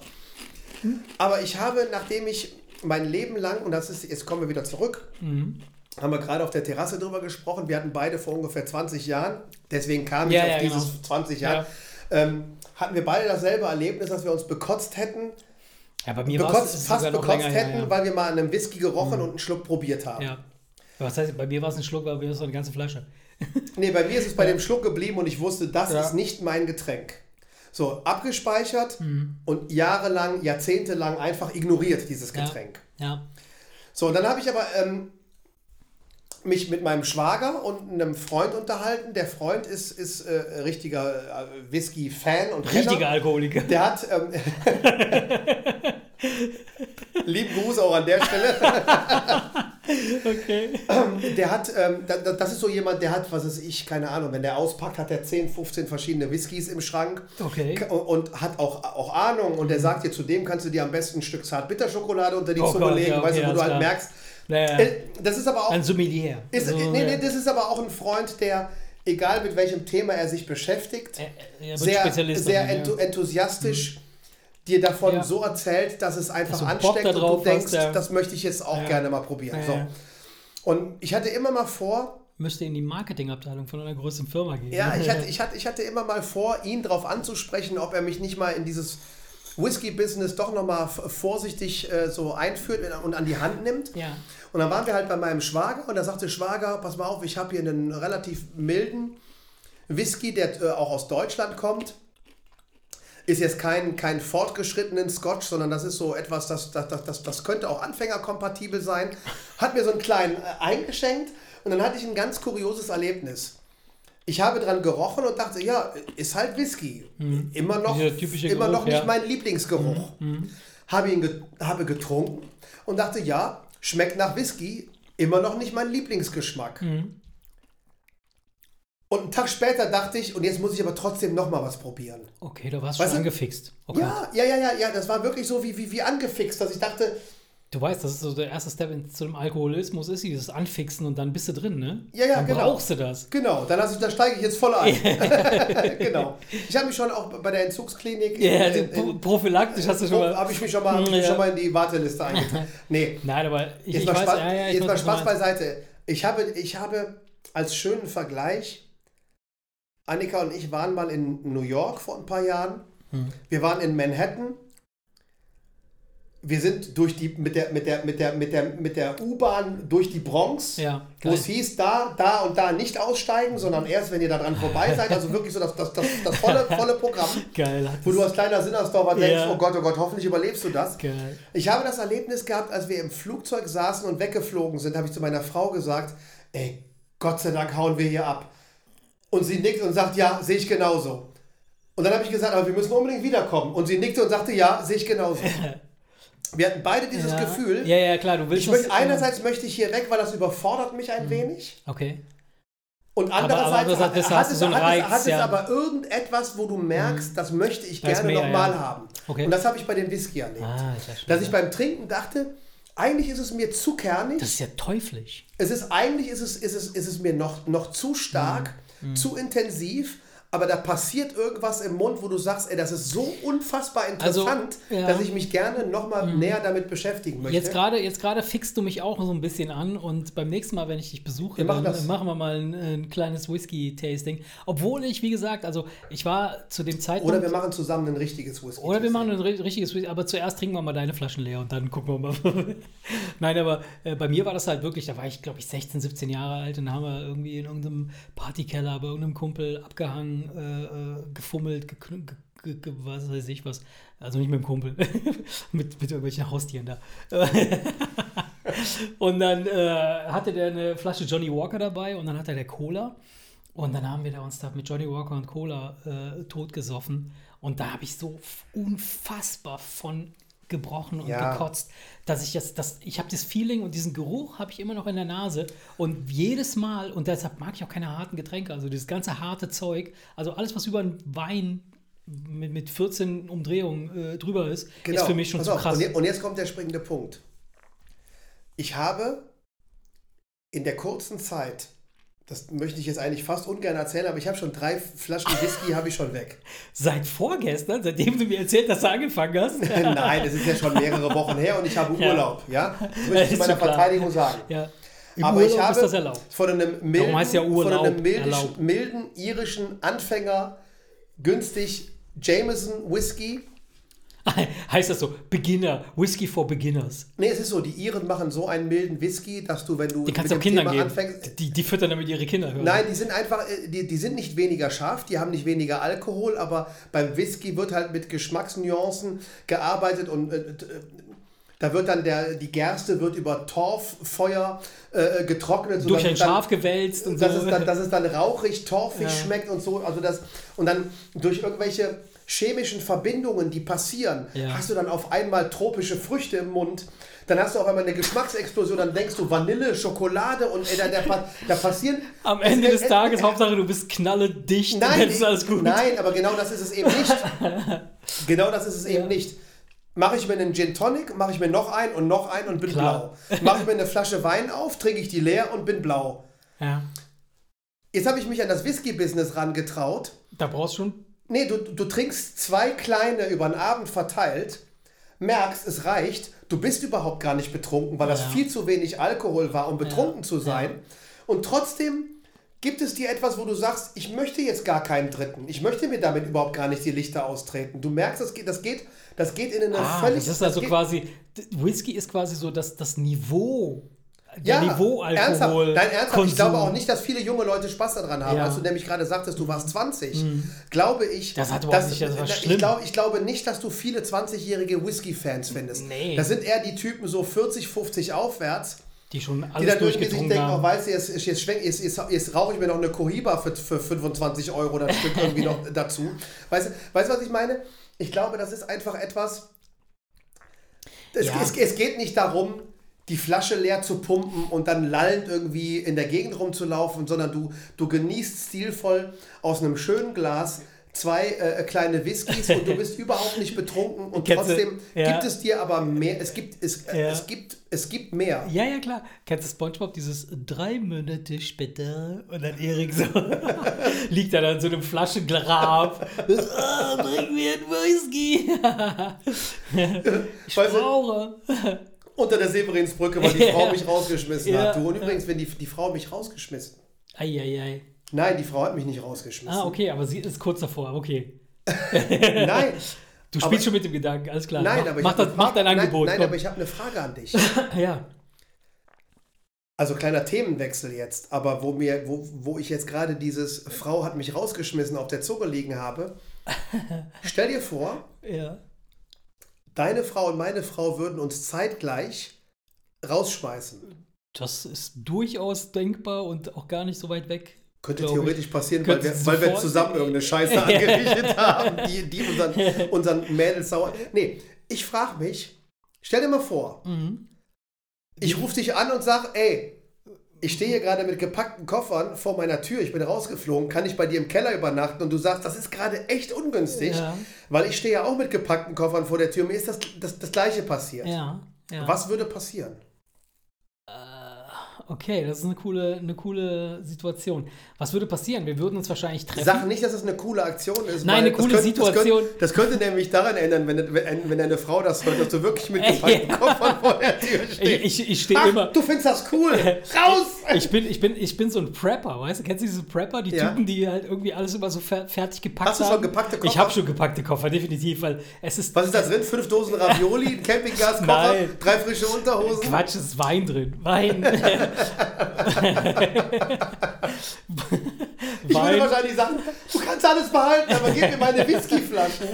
Aber ich habe, nachdem ich mein Leben lang, und das ist, jetzt kommen wir wieder zurück, Mhm. haben wir gerade auf der Terrasse drüber gesprochen, wir hatten beide vor ungefähr 20 Jahren, deswegen kam ich Ja, auf ja, dieses genau. 20 Jahre, ähm, hatten wir beide dasselbe Erlebnis, dass wir uns bekotzt hätten, Ja, bei mir war es bekotzt, fast bekotzt länger her, hätten, ja. weil wir mal an einem Whisky gerochen und einen Schluck probiert haben. Ja. Was heißt, bei mir war es ein Schluck, aber bei mir ist es eine ganze Flasche. Nee, bei mir ist es bei dem Schluck geblieben und ich wusste, das Ja. ist nicht mein Getränk. So, abgespeichert Mhm. und jahrelang, jahrzehntelang einfach ignoriert, dieses Ja. Getränk. Ja. So, und dann habe ich aber ähm, mich mit meinem Schwager und einem Freund unterhalten. Der Freund ist, ist äh, richtiger äh, Whisky-Fan und Kenner. Richtiger Alkoholiker. Der hat. Ähm, Lieben Gruß auch an der Stelle. Okay. Der hat, ähm, da- da- das ist so jemand, der hat, was weiß ich, keine Ahnung, wenn der auspackt, hat er 10, 15 verschiedene Whiskys im Schrank Okay. und, hat auch, auch Ahnung und der sagt dir, zu dem kannst du dir am besten ein Stück Zartbitterschokolade unter die Oh Zunge Gott, legen, ja, weißt du, okay, wo du halt klar. merkst. Naja. Äh, Das ist aber auch, Ein Sommelier. ist, Also, nee, nee, das ist aber auch ein Freund, der, egal mit welchem Thema er sich beschäftigt, Er- er wird sehr, sehr enthu enthusiastisch dir davon Ja. so erzählt, dass es einfach Bock ansteckt und du denkst, hast, das möchte ich jetzt auch Ja. gerne mal probieren. Ja, So. Und ich hatte immer mal vor, Müsste in die Marketingabteilung von einer größeren Firma gehen. ja, ich hatte, ich, hatte, ich hatte immer mal vor, ihn darauf anzusprechen, ob er mich nicht mal in dieses Whisky-Business doch nochmal vorsichtig äh, so einführt und an die Hand nimmt. ja. Und dann waren wir halt bei meinem Schwager und da sagte Schwager, pass mal auf, ich habe hier einen relativ milden Whisky, der äh, auch aus Deutschland kommt. Ist jetzt kein, kein fortgeschrittenen Scotch, sondern das ist so etwas, das, das, das, das, könnte auch anfängerkompatibel sein. Hat mir so einen kleinen äh, eingeschenkt und dann hatte ich ein ganz kurioses Erlebnis. Ich habe dran gerochen und dachte, ja, ist halt Whisky. Immer noch, immer Geruch, noch nicht ja. mein Lieblingsgeruch. Habe ihn ge habe getrunken und dachte, ja, schmeckt nach Whisky, immer noch nicht mein Lieblingsgeschmack. Mhm. Und einen Tag später dachte ich, und jetzt muss ich aber trotzdem noch mal was probieren. Okay, da warst du schon du- angefixt. Okay. Ja, ja, ja, ja, ja, das war wirklich so wie, wie, wie angefixt, dass ich dachte, Du weißt, das ist so der erste Step in, zu dem Alkoholismus, ist dieses Anfixen und dann bist du drin, ne? Ja, ja, dann genau. brauchst du das. genau, dann ich, da steige ich jetzt voll ein. genau. Ich habe mich schon auch bei der Entzugsklinik Ja, in- also in- prophylaktisch hast du schon mal. habe ich mich schon mal, Ja. schon mal in die Warteliste eingetragen. Nee, Nein, aber ich, jetzt ich mal, weiß, Spaß, ja, ja, ich jetzt mal Spaß beiseite. Ich habe, ich habe als schönen Vergleich, Annika und ich waren mal in New York vor ein paar Jahren. Hm. Wir waren in Manhattan. Wir sind durch die, mit der, mit der, mit der, mit der, mit der U-Bahn durch die Bronx, Ja, wo es hieß, da, da und da nicht aussteigen, sondern erst, wenn ihr da dran vorbei seid. Also wirklich so das, das, das, das volle, volle Programm. Geil. Wo du als kleiner Sinnersdorfer denkst, Ja. oh Gott, oh Gott, hoffentlich überlebst du das. Geil. Ich habe das Erlebnis gehabt, als wir im Flugzeug saßen und weggeflogen sind, habe ich zu meiner Frau gesagt, ey, Gott sei Dank hauen wir hier ab. Und sie nickt und sagt, ja, sehe ich genauso. Und dann habe ich gesagt, aber wir müssen unbedingt wiederkommen. Und sie nickte und sagte, ja, sehe ich genauso. Wir hatten beide dieses ja. Gefühl. Ja, ja, klar, du willst Ich möchte, das- einerseits möchte ich hier weg, weil das überfordert mich ein wenig. Okay. Und aber andererseits hat, hast hat, du es, so hat, es, hat es ja. Mhm. aber irgendetwas, wo du merkst, das möchte ich gerne nochmal ja. haben. Okay. Und das habe ich bei dem Whisky erlebt. Ah, schön. Dass ich beim Trinken dachte, eigentlich ist es mir zu kernig. das ist ja teuflisch. Es ist eigentlich ist es, ist es, ist es mir noch, noch zu stark, Mhm. zu intensiv, aber da passiert irgendwas im Mund, wo du sagst, ey, das ist so unfassbar interessant, Also, ja. Mhm. dass ich mich gerne nochmal näher damit beschäftigen möchte. Jetzt gerade jetzt fixst du mich auch so ein bisschen an und beim nächsten Mal, wenn ich dich besuche, Wir machen dann das. machen wir mal ein, ein kleines Whisky-Tasting. Obwohl ich, wie gesagt, also ich war zu dem Zeitpunkt... Oder wir machen zusammen ein richtiges Whisky. Oder wir machen ein ri- richtiges Whisky, aber zuerst trinken wir mal deine Flaschen leer und dann gucken wir mal. Nein, aber äh, bei mir war das halt wirklich, da war ich, glaube ich, 16, 17 Jahre alt und haben wir irgendwie in irgendeinem Partykeller bei irgendeinem Kumpel abgehangen, äh, äh, gefummelt, gekn- ge, ge, ge, was weiß ich was. Also nicht mit dem Kumpel, mit, mit irgendwelchen Haustieren da. und dann äh, hatte der eine Flasche Johnny Walker dabei und dann hatte der Cola. Und dann haben wir da uns da mit Johnny Walker und Cola äh, totgesoffen. Und da habe ich so unfassbar von gebrochen und Ja. gekotzt, dass ich jetzt, das, ich habe das Feeling und diesen Geruch habe ich immer noch in der Nase. Und jedes Mal, und deshalb mag ich auch keine harten Getränke, also dieses ganze harte Zeug, also alles, was über einen Wein mit, mit 14 Umdrehungen äh, drüber ist, ist für mich schon Pass zu auf, krass. Und, und jetzt kommt der springende Punkt. Ich habe in der kurzen Zeit, das möchte ich jetzt eigentlich fast ungern erzählen, aber ich habe schon drei Flaschen Whisky habe ich schon weg. Seit vorgestern, seitdem du mir erzählt hast, dass du angefangen hast. Nein, es ist ja schon mehrere Wochen her und ich habe Ja. Urlaub, ja? Das möchte ich zu meiner. Verteidigung sagen. Ja. Im Aber Urlaub ich habe ist das erlaubt. von einem milden, ja von einem milden, milden irischen Anfänger günstig Jameson Whisky. heißt das so, Beginner, Whisky for Beginners. Nee, es ist so, die Iren machen so einen milden Whisky, dass du, wenn du Den kannst mit auch Kindern Thema geben. anfängst, Die, die füttern damit ihre Kinder. hören. Nein, die sind einfach, äh, die, die sind nicht weniger scharf, die haben nicht weniger Alkohol, aber beim Whisky wird halt mit Geschmacksnuancen gearbeitet und äh, äh, da wird dann der, die Gerste wird über Torffeuer äh, getrocknet. Durch ein dann- Schaf gewälzt und so. dass, es dann, dass es dann rauchig, torfig Ja. schmeckt und so. Also das, und dann durch irgendwelche chemischen Verbindungen, die passieren, Ja. hast du dann auf einmal tropische Früchte im Mund. Dann hast du auf einmal eine Geschmacksexplosion, dann denkst du Vanille, Schokolade und ey, da, da, pa- da passieren. Am Ende Es- des es- Tages, es- Hauptsache du bist knalledicht Nein, dann ist alles gut. nein, aber genau das ist es eben nicht. genau das ist es eben Ja. nicht. Mache ich mir einen Gin Tonic, mache ich mir noch einen und noch einen und bin Klar. blau. Mache ich mir eine Flasche Wein auf, trinke ich die leer und bin blau. Ja, Jetzt habe ich mich an das Whisky-Business rangetraut. da brauchst du schon. Nee, du, du trinkst zwei kleine über den Abend verteilt, merkst, es reicht, du bist überhaupt gar nicht betrunken, weil das Ja. viel zu wenig Alkohol war, um betrunken zu sein. Und trotzdem gibt es dir etwas, wo du sagst, ich möchte jetzt gar keinen dritten. Ich möchte mir damit überhaupt gar nicht die Lichter austreten. Du merkst, das geht, das geht, das geht in eine Ah, völlig... das ist also geht, quasi. Whisky ist quasi so das, das Niveau. Ja, Der Niveau ernsthaft, ich glaube auch nicht, dass viele junge Leute Spaß daran haben. Ja. Als du nämlich gerade sagtest, du warst 20, glaube ich, Das hat dass- nicht- das war ich, schlimm. glaube, ich glaube nicht, dass du viele 20-jährige Whisky-Fans findest. Nee. Das sind eher die Typen so 40, 50 aufwärts. Die schon Die alles dann irgendwie sich durchgetrunken denken, oh, weißt du, jetzt, jetzt, jetzt, schwenk- jetzt, jetzt, jetzt rauche ich mir noch eine Cohiba für, für 25 Euro das Stück irgendwie noch dazu. Weißt du, weißt was ich meine? Ich glaube, das ist einfach etwas. Es, Ja. es, es geht nicht darum, die Flasche leer zu pumpen und dann lallend irgendwie in der Gegend rumzulaufen, sondern du, du genießt stilvoll aus einem schönen Glas zwei äh, kleine Whiskys und du bist überhaupt nicht betrunken und Kennst trotzdem ja. gibt es dir aber mehr, es gibt, es, äh, Ja. es gibt, es gibt mehr. Ja, ja, klar. Kennst du Spongebob, dieses drei Monate später und dann Erik so liegt da dann in so einem Flaschengrab. oh, bring mir einen Whisky. ich brauche. Unter der Severinsbrücke, weil die Frau mich rausgeschmissen Ja. hat. Du, und übrigens, wenn die, die Frau mich rausgeschmissen. Eieiei. Nein, die Frau hat mich nicht rausgeschmissen. Ah, okay, aber sie ist kurz davor. Okay. Nein, Du Aber- spielst schon mit dem Gedanken, alles klar. nein, mach, aber ich mach, das, mach dein Angebot. Nein, nein komm. aber ich habe eine Frage an dich. ja. Also kleiner Themenwechsel jetzt, aber wo mir, wo, wo ich jetzt gerade dieses Frau hat mich rausgeschmissen auf der Zunge liegen habe. Stell dir vor, ja. Deine Frau und meine Frau würden uns zeitgleich rausschmeißen. Das ist durchaus denkbar und auch gar nicht so weit weg. Könnte glaub ich. theoretisch passieren, weil wir, weil wir zusammen irgendeine Scheiße angerichtet haben, die, die unseren, unseren Mädels sauer. Nee, ich frage mich, stell dir mal vor, Mhm. ich rufe dich an und sag, ey, ich stehe hier gerade mit gepackten Koffern vor meiner Tür, ich bin rausgeflogen, kann ich bei dir im Keller übernachten? Und du sagst, das ist gerade echt ungünstig, Ja. weil ich stehe ja auch mit gepackten Koffern vor der Tür, mir ist das, das, das Gleiche passiert. Ja. ja. Was würde passieren? Okay, das ist eine coole, eine coole Situation. Was würde passieren? Wir würden uns wahrscheinlich treffen. Sag nicht, dass es eine coole Aktion ist. Nein, eine das coole könnte, Situation. Das könnte, das könnte nämlich daran ändern, wenn, wenn, wenn deine Frau das hört, dass du wirklich mit Ja. Koffern vor der Tür stehst. Ich, ich, ich stehe immer. du findest das cool. Raus! Ich bin, ich, bin, ich bin so ein Prepper, weißt du? Kennst du diese Prepper? Die Ja. Typen, die halt irgendwie alles immer so fer fertig gepackt Hast du haben. schon gepackte Koffer? Ich habe schon gepackte Koffer, definitiv, weil es ist. Was ist da drin? Fünf Dosen Ravioli, ein Campinggas, Kocher, Nein. drei frische Unterhosen. Quatsch, es ist Wein drin. Wein. Ich würde wahrscheinlich sagen, du kannst alles behalten, aber gib mir meine Whiskyflaschen.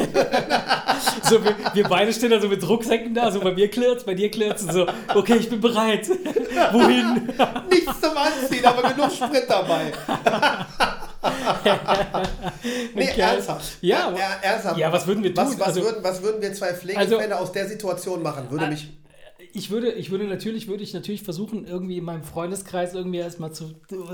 So, wir, wir beide stehen da so mit Rucksäcken da, so bei mir klirrt's, bei dir klirrt's und so, okay, ich bin bereit. Wohin? Nichts zum Anziehen, aber genug Sprit dabei. nee, Okay. ernsthaft. Ja, Er- ernsthaft. ja, was würden wir tun? Was, was, Also- würden, was würden wir zwei Pflegefälle aus der Situation machen? Würde Ah, mich. Ich würde, ich würde natürlich, würde ich natürlich versuchen, irgendwie in meinem Freundeskreis irgendwie erstmal zu,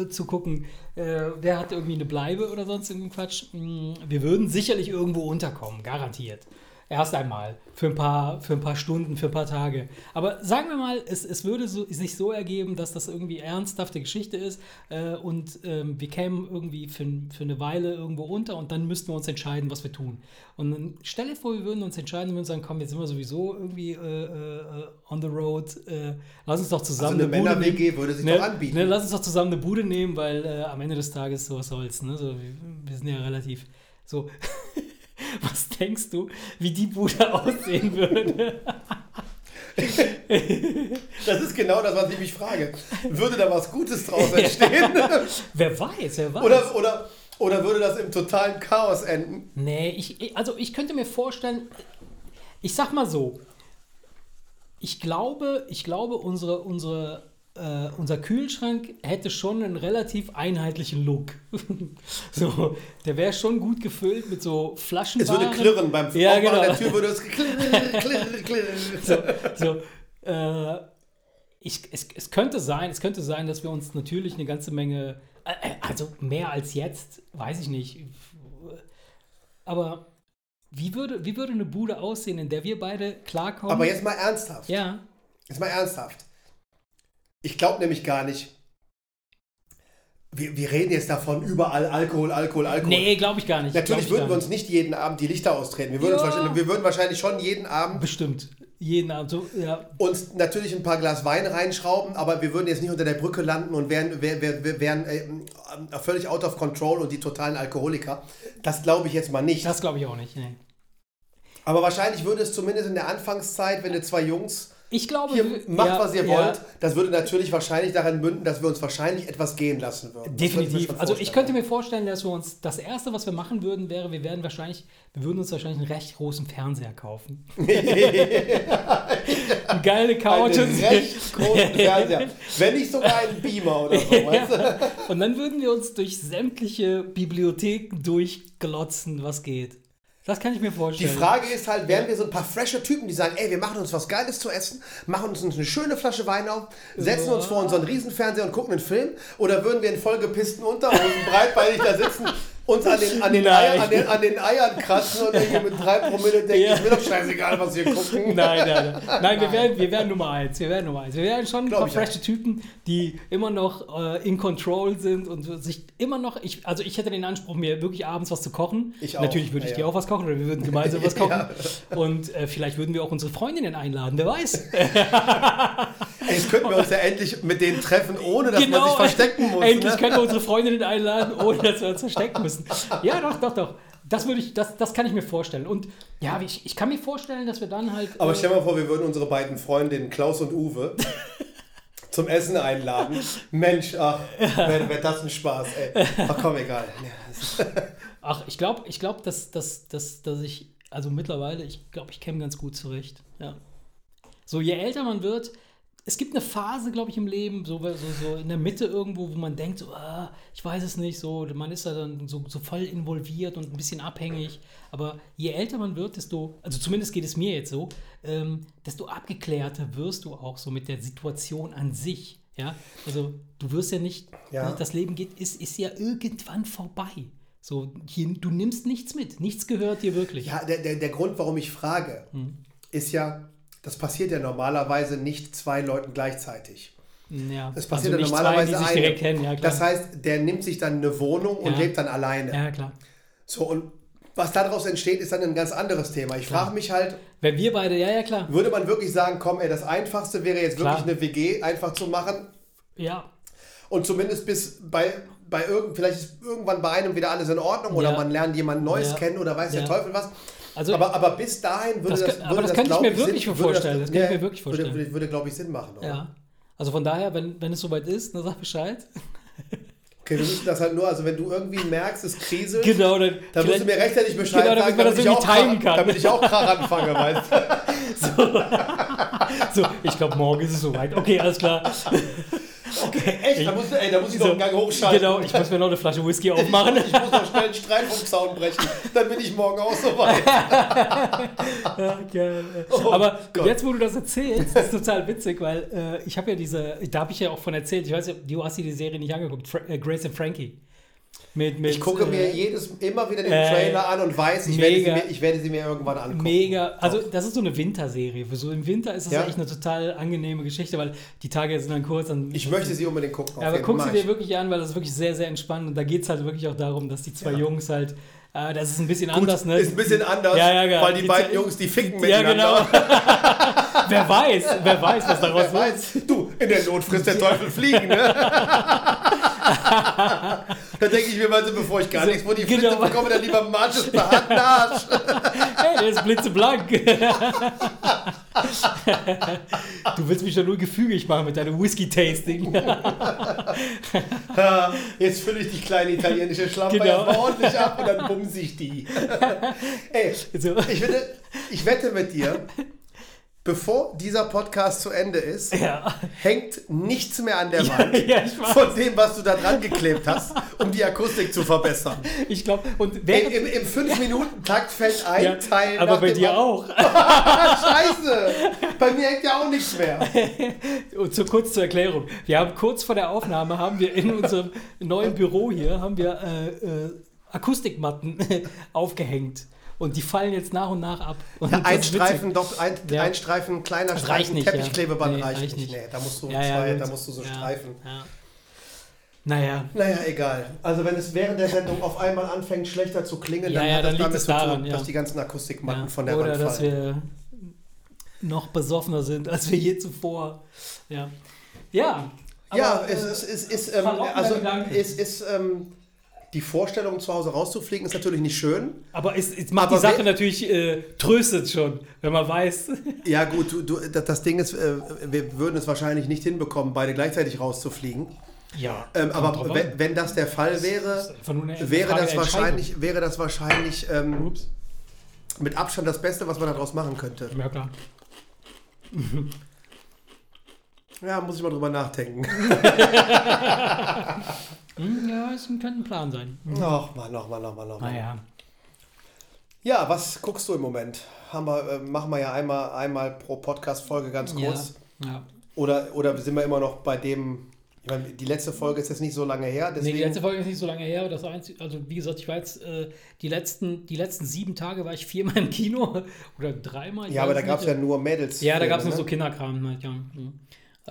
zu gucken, äh, wer hat irgendwie eine Bleibe oder sonst irgendeinen Quatsch. Mm, Wir würden sicherlich irgendwo unterkommen, garantiert. Erst einmal. Für ein paar, für ein paar Stunden, für ein paar Tage. Aber sagen wir mal, es, es würde so, sich so ergeben, dass das irgendwie ernsthafte Geschichte ist äh, und ähm, wir kämen irgendwie für, für eine Weile irgendwo unter und dann müssten wir uns entscheiden, was wir tun. Und dann stell dir vor, wir würden uns entscheiden und würden sagen, komm, jetzt sind wir sowieso irgendwie äh, äh, on the road, äh, lass uns doch zusammen Also eine Bude Männer-WG nehmen. würde sich Ne, doch anbieten. Ne, lass uns doch zusammen eine Bude nehmen, weil äh, am Ende des Tages so was soll's. Ne? So, wir, wir sind ja relativ so. Was denkst du, wie die Bude aussehen würde? Das ist genau das, was ich mich frage. Würde da was Gutes draus entstehen? wer weiß, wer weiß. oder, oder, oder würde das im totalen Chaos enden? Nee, ich, ich- also ich könnte mir vorstellen, ich sag mal so, ich glaube, ich glaube, unsere, unsere, äh, unser Kühlschrank hätte schon einen relativ einheitlichen Look. so, der wäre schon gut gefüllt mit so Flaschen. Es würde klirren beim Ja, Aufmachen genau. der Tür, würde es klirren, klirren, klirren. so, äh, ich, es, es könnte sein, es könnte sein, dass wir uns natürlich eine ganze Menge, äh, äh, also mehr als jetzt, weiß ich nicht. Aber wie würde, wie würde eine Bude aussehen, in der wir beide klarkommen? Aber jetzt mal ernsthaft. ja, Jetzt mal ernsthaft. Ich glaube nämlich gar nicht. Wir, wir reden jetzt davon überall Alkohol, Alkohol, Alkohol. nee, glaube ich gar nicht. Natürlich ich würden wir uns nicht jeden Abend die Lichter austreten. Wir würden, Ja. uns wahrscheinlich, wir würden wahrscheinlich schon jeden. Abend bestimmt jeden Abend so, ja, uns natürlich ein paar Glas Wein reinschrauben, aber wir würden jetzt nicht unter der Brücke landen und wären, wär, wär, wär, wären äh, völlig out of control und die totalen Alkoholiker. Das glaube ich jetzt mal nicht. das glaube ich auch nicht. Nee. Aber wahrscheinlich würde es zumindest in der Anfangszeit, wenn du zwei Jungs Ich glaube, hier, macht, ja, was ihr ja. wollt. Das würde natürlich wahrscheinlich daran münden, dass wir uns wahrscheinlich etwas gehen lassen würden. Definitiv. Also ich könnte mir vorstellen, dass wir uns das erste, was wir machen würden, wäre, wir werden wahrscheinlich, wir würden uns wahrscheinlich einen recht großen Fernseher kaufen. Geile Couch einen und, recht großen Fernseher. Wenn nicht sogar einen Beamer oder so, weißt du? und dann würden wir uns durch sämtliche Bibliotheken durchglotzen, was geht. Das kann ich mir Die vorstellen. Frage ist halt, wären wir so ein paar frische Typen, die sagen, ey, wir machen uns was Geiles zu essen, machen uns eine schöne Flasche Wein auf, setzen uns vor unseren Riesenfernseher und gucken einen Film? Oder würden wir in vollgepissten Unterhosen breitbeinig da sitzen, uns an den, an den, Nein. Eiern, an den, an den Eiern kratzen und irgendwie mit drei Promille denken, Ja. ist mir doch scheißegal, was wir gucken. Nein, nein, nein. Nein, wir wären, wir wären Nummer eins. Wir wären Nummer eins. Wir wären schon ein Glaub paar ich auch. frische Typen, die immer noch äh, in Control sind und sich immer noch. Ich, also ich hätte den Anspruch, mir wirklich abends was zu kochen. Ich auch. Natürlich würde ich Ja, dir auch was kochen oder wir würden gemeinsam was kochen. Ja. Und äh, vielleicht würden wir auch unsere Freundinnen einladen, wer weiß. Jetzt könnten wir uns ja endlich mit denen treffen, ohne dass man sich verstecken muss. Endlich ne? können wir unsere Freundinnen einladen, ohne dass wir uns verstecken müssen. Ja, doch, doch, doch. Das würde ich, das, das kann ich mir vorstellen. Und ja, ich, ich kann mir vorstellen, dass wir dann halt. Aber äh, stell mal vor, wir würden unsere beiden Freundinnen Klaus und Uwe zum Essen einladen. Mensch, ach, wäre wär das ein Spaß, ey. Ach komm, egal. Ach, ich glaube, ich glaub, dass, dass, dass, dass ich, also mittlerweile, ich glaube, ich käme ganz gut zurecht. Ja. So, je älter man wird, es gibt eine Phase, glaube ich, im Leben, so, so, so in der Mitte irgendwo, wo man denkt, so, ah, ich weiß es nicht, so, man ist da dann so, so voll involviert und ein bisschen abhängig. Aber je älter man wird, desto, also zumindest geht es mir jetzt so, ähm, desto abgeklärter wirst du auch so mit der Situation an sich. Ja, also du wirst ja nicht, Ja. das Leben geht, ist, ist ja irgendwann vorbei. So, hier, du nimmst nichts mit, nichts gehört dir wirklich. Ja, der, der, der Grund, warum ich frage, ist ja, das passiert ja normalerweise nicht zwei Leuten gleichzeitig. Ja, Es passiert also ja normalerweise zwei, die sich eine. direkt kennen, ja. Das heißt, der nimmt sich dann eine Wohnung und Ja. lebt dann alleine. ja, klar. So, und was daraus entsteht, ist dann ein ganz anderes Thema. Ich frage mich halt, Wenn wir beide, ja, ja, klar. würde man wirklich sagen, komm, ey, das Einfachste wäre jetzt Klar. wirklich eine WG einfach zu machen Ja, und zumindest bis bei, bei irgend, vielleicht ist irgendwann bei einem wieder alles in Ordnung oder man lernt jemand Neues kennen oder weiß der. Teufel was. Also- aber, aber bis dahin würde Das das, kann- aber würde das könnte ich mir wirklich Sinn- würde vorstellen. Das könnte ich mir wirklich Würde, vorstellen. würde, würde glaube ich, Sinn machen. Oder? ja. Also von daher, wenn, wenn es soweit ist, dann sag Bescheid. Okay, wir müssen das halt nur, also wenn du irgendwie merkst, es kriselt, Genau, dann, dann musst du mir rechtzeitig Bescheid Genau, sagen, das damit, ich auch timen kann. damit ich auch Krach anfange, weißt du? so, ich glaube, morgen ist es soweit. Okay, alles klar. Okay, echt? Da muss, ey, da muss ich noch einen Gang hochschalten. Genau, ich muss mir noch eine Flasche Whisky aufmachen. Ich muss noch schnell einen Streitfunkzaun brechen. Dann bin ich morgen auch soweit. Ja, geil. Oh Aber Gott. jetzt, wo du das erzählst, ist total witzig, weil äh, ich habe ja diese, da habe ich ja auch von erzählt, ich weiß nicht, du hast dir die Serie nicht angeguckt, Fra äh, Grace and Frankie. Mit, mit, Ich gucke äh, mir jedes immer wieder den äh, Trailer an und weiß, ich werde, sie mega. mir, ich werde sie mir irgendwann angucken. Mega, also das ist so eine Winterserie. So im Winter ist das Ja. ja. echt eine total angenehme Geschichte, weil die Tage sind dann kurz. Dann Ich möchte sie unbedingt gucken. Ja, aber guck sie dir wirklich an, weil das ist wirklich sehr, sehr entspannt. Und da geht es halt wirklich auch darum, dass die zwei Ja. Jungs halt, äh, das ist ein bisschen Gut, anders, ne? Ist ein bisschen anders, Ja, ja, ja. weil die, Die beiden Jungs, die ficken ja, miteinander. genau. wer weiß, wer weiß, was daraus Wer wird. weiß, du, in der Not frisst der Teufel Fliegen, ne? da denke ich mir mal so, bevor ich gar So, nichts vor die genau. Flinte bekomme, dann lieber Marches behaarten Arsch. Hey, der ist blitzeblank. du willst mich doch nur gefügig machen mit deinem Whisky-Tasting. Ja, Jetzt fülle ich die kleine italienische Schlampe Genau. erstmal ordentlich ab und dann bumse ich die. Ey, So. ich, wette, ich wette mit dir, bevor dieser Podcast zu Ende ist, ja. hängt nichts mehr an der Wand ja, weiß. von dem, was du da dran geklebt hast, um die Akustik zu verbessern. Ich glaube, und Ey, während, Im im 5-Minuten-Takt fällt ein ja, Teil aber bei dir anderen. auch. Scheiße! Bei mir hängt ja auch nichts mehr. Und so kurz zur Erklärung. Wir haben kurz vor der Aufnahme haben wir in unserem neuen Büro hier haben wir äh, äh, Akustikmatten aufgehängt und die fallen jetzt nach und nach ab. Und Ja, ein ist witzig. Streifen, doch, ein, Ja. ein Streifen, kleiner Das Streifen, nicht, ja. Teppichklebeband Nee, reicht, reicht nicht. nicht. Nee, da musst du Ja, ja, zwei, da musst du so ja, streifen. Ja. Naja. Naja, egal. Also wenn es während der Sendung auf einmal anfängt schlechter zu klingen, Ja, dann ja, hat das damit es zu tun, daran, ja. dass die ganzen Akustikmatten Ja. von der Oder Wand dass fallen. wir noch besoffener sind, als wir je zuvor. Ja. Ja. ja, aber, es äh, ist, es ist, ähm, also es ist, ähm, die Vorstellung, zu Hause rauszufliegen, ist natürlich nicht schön. Aber es, es macht Aber die Sache natürlich, äh, tröstet schon, wenn man weiß. Ja, gut, du, du, das Ding ist, äh, wir würden es wahrscheinlich nicht hinbekommen, beide gleichzeitig rauszufliegen. Ja. Ähm, aber wenn, wenn das der Fall wäre, wäre das, wahrscheinlich, wäre das wahrscheinlich ähm, mit Abstand das Beste, was man daraus machen könnte. Ja, klar. Ja, muss ich mal drüber nachdenken. Hm, ja, es könnte ein Plan sein. Noch mal, noch mal, noch mal, noch mal. Naja. Ja, was guckst du im Moment? Haben wir, äh, machen wir ja einmal, einmal pro Podcast-Folge ganz kurz. Ja. ja. Oder, oder sind wir immer noch bei dem, ich meine, die letzte Folge ist jetzt nicht so lange her, Nee, deswegen, die letzte Folge ist nicht so lange her. Das einzige, also wie gesagt, ich war jetzt äh, die, letzten, die letzten sieben Tage war ich viermal im Kino oder dreimal. ja, aber da gab es ja nur Mädels. Ja, da gab es nur ne? so Kinderkram halt, ja. Mhm.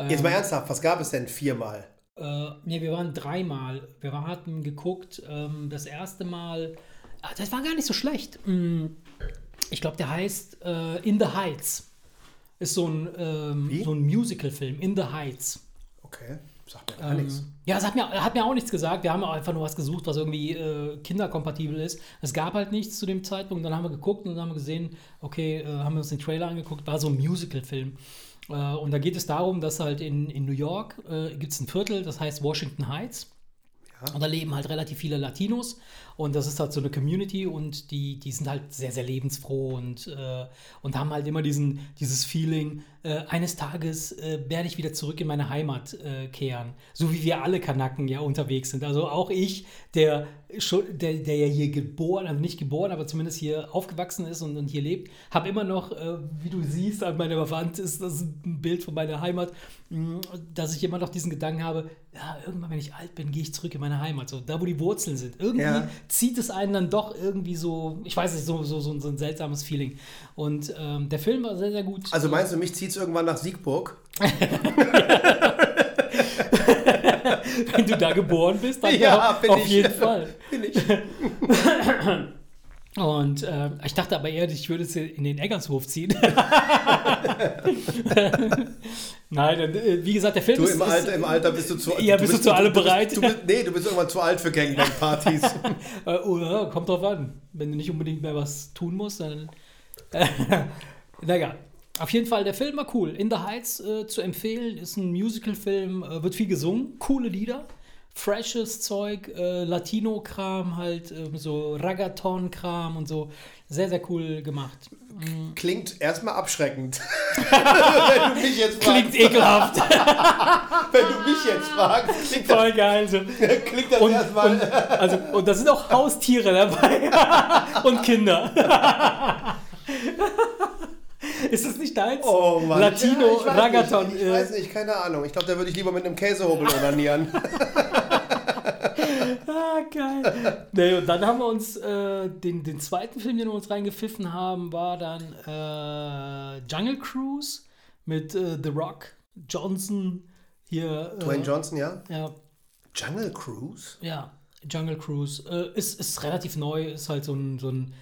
Jetzt mal Ähm, ernsthaft, was gab es denn viermal? Äh, nee, wir waren dreimal. Wir hatten geguckt, ähm, das erste Mal, ah, das war gar nicht so schlecht. Mm, Ich glaube, der heißt äh, In the Heights. Ist so ein, ähm, so ein Musical-Film, In the Heights. Okay, sagt mir gar Ähm, nichts. Ja, es hat mir, hat mir auch nichts gesagt. Wir haben einfach nur was gesucht, was irgendwie äh, kinderkompatibel ist. Es gab halt nichts zu dem Zeitpunkt. Dann haben wir geguckt und dann haben wir gesehen, okay, äh, haben wir uns den Trailer angeguckt, war so ein Musical-Film. Äh, und da geht es darum, dass halt in, in New York äh, gibt es ein Viertel, das heißt Washington Heights. Und da leben halt relativ viele Latinos und das ist halt so eine Community und die, die sind halt sehr, sehr lebensfroh und, äh, und haben halt immer diesen, dieses Feeling, äh, eines Tages äh, werde ich wieder zurück in meine Heimat äh, kehren. So wie wir alle Kanaken ja unterwegs sind. Also auch ich, der, der, der ja hier geboren, also nicht geboren, aber zumindest hier aufgewachsen ist und, und hier lebt, habe immer noch, äh, wie du siehst, an meiner Wand ist das ein Bild von meiner Heimat, mh, dass ich immer noch diesen Gedanken habe, ja, irgendwann, wenn ich alt bin, gehe ich zurück in meine Heimat. So, da, wo die Wurzeln sind. Irgendwie Ja. Zieht es einen dann doch irgendwie so, ich weiß nicht, so, so, so, so ein seltsames Feeling. Und ähm, der Film war sehr, sehr gut. Also meinst du, mich zieht es irgendwann nach Siegburg? wenn du da geboren bist, dann Ja, auf, auf jeden Fall. Bin ich. Und äh, ich dachte aber eher, ich würde es in den Eggershof ziehen. Nein, äh, wie gesagt, der Film Du ist, im ist Alter, im Alter bist du zu Ja, bist du zu allem bist, bereit? Du bist, nee, du bist irgendwann zu alt für Gangbang-Partys. Äh, oh, ja, kommt drauf an. Wenn du nicht unbedingt mehr was tun musst, dann. naja, auf jeden Fall, der Film war cool. In the Heights äh, zu empfehlen, ist ein Musical-Film, äh, wird viel gesungen, coole Lieder, freshes Zeug, äh, Latino-Kram, halt äh, so Ragaton-Kram und so. Sehr, sehr cool gemacht. Klingt erstmal abschreckend. wenn du mich jetzt fragst. Klingt ekelhaft. Wenn du mich jetzt fragst, klingt das, Voll geil. So. klingt das erstmal. und, also, und da sind auch Haustiere dabei. und Kinder. Ist das nicht deins? Oh Mann. Latino, ich weiß Ragaton. Nicht, ich äh, weiß nicht, keine Ahnung. Ich glaube, da würde ich lieber mit einem Käsehobel onanieren. Ah, geil. nee, und dann haben wir uns äh, den, den zweiten Film, den wir uns reingepfiffen haben, war dann äh, Jungle Cruise mit äh, The Rock, Johnson, hier. Äh, Dwayne Johnson, ja? Ja, Jungle Cruise? ja, Jungle Cruise. Äh, ist, ist relativ neu, ist halt so ein, so ein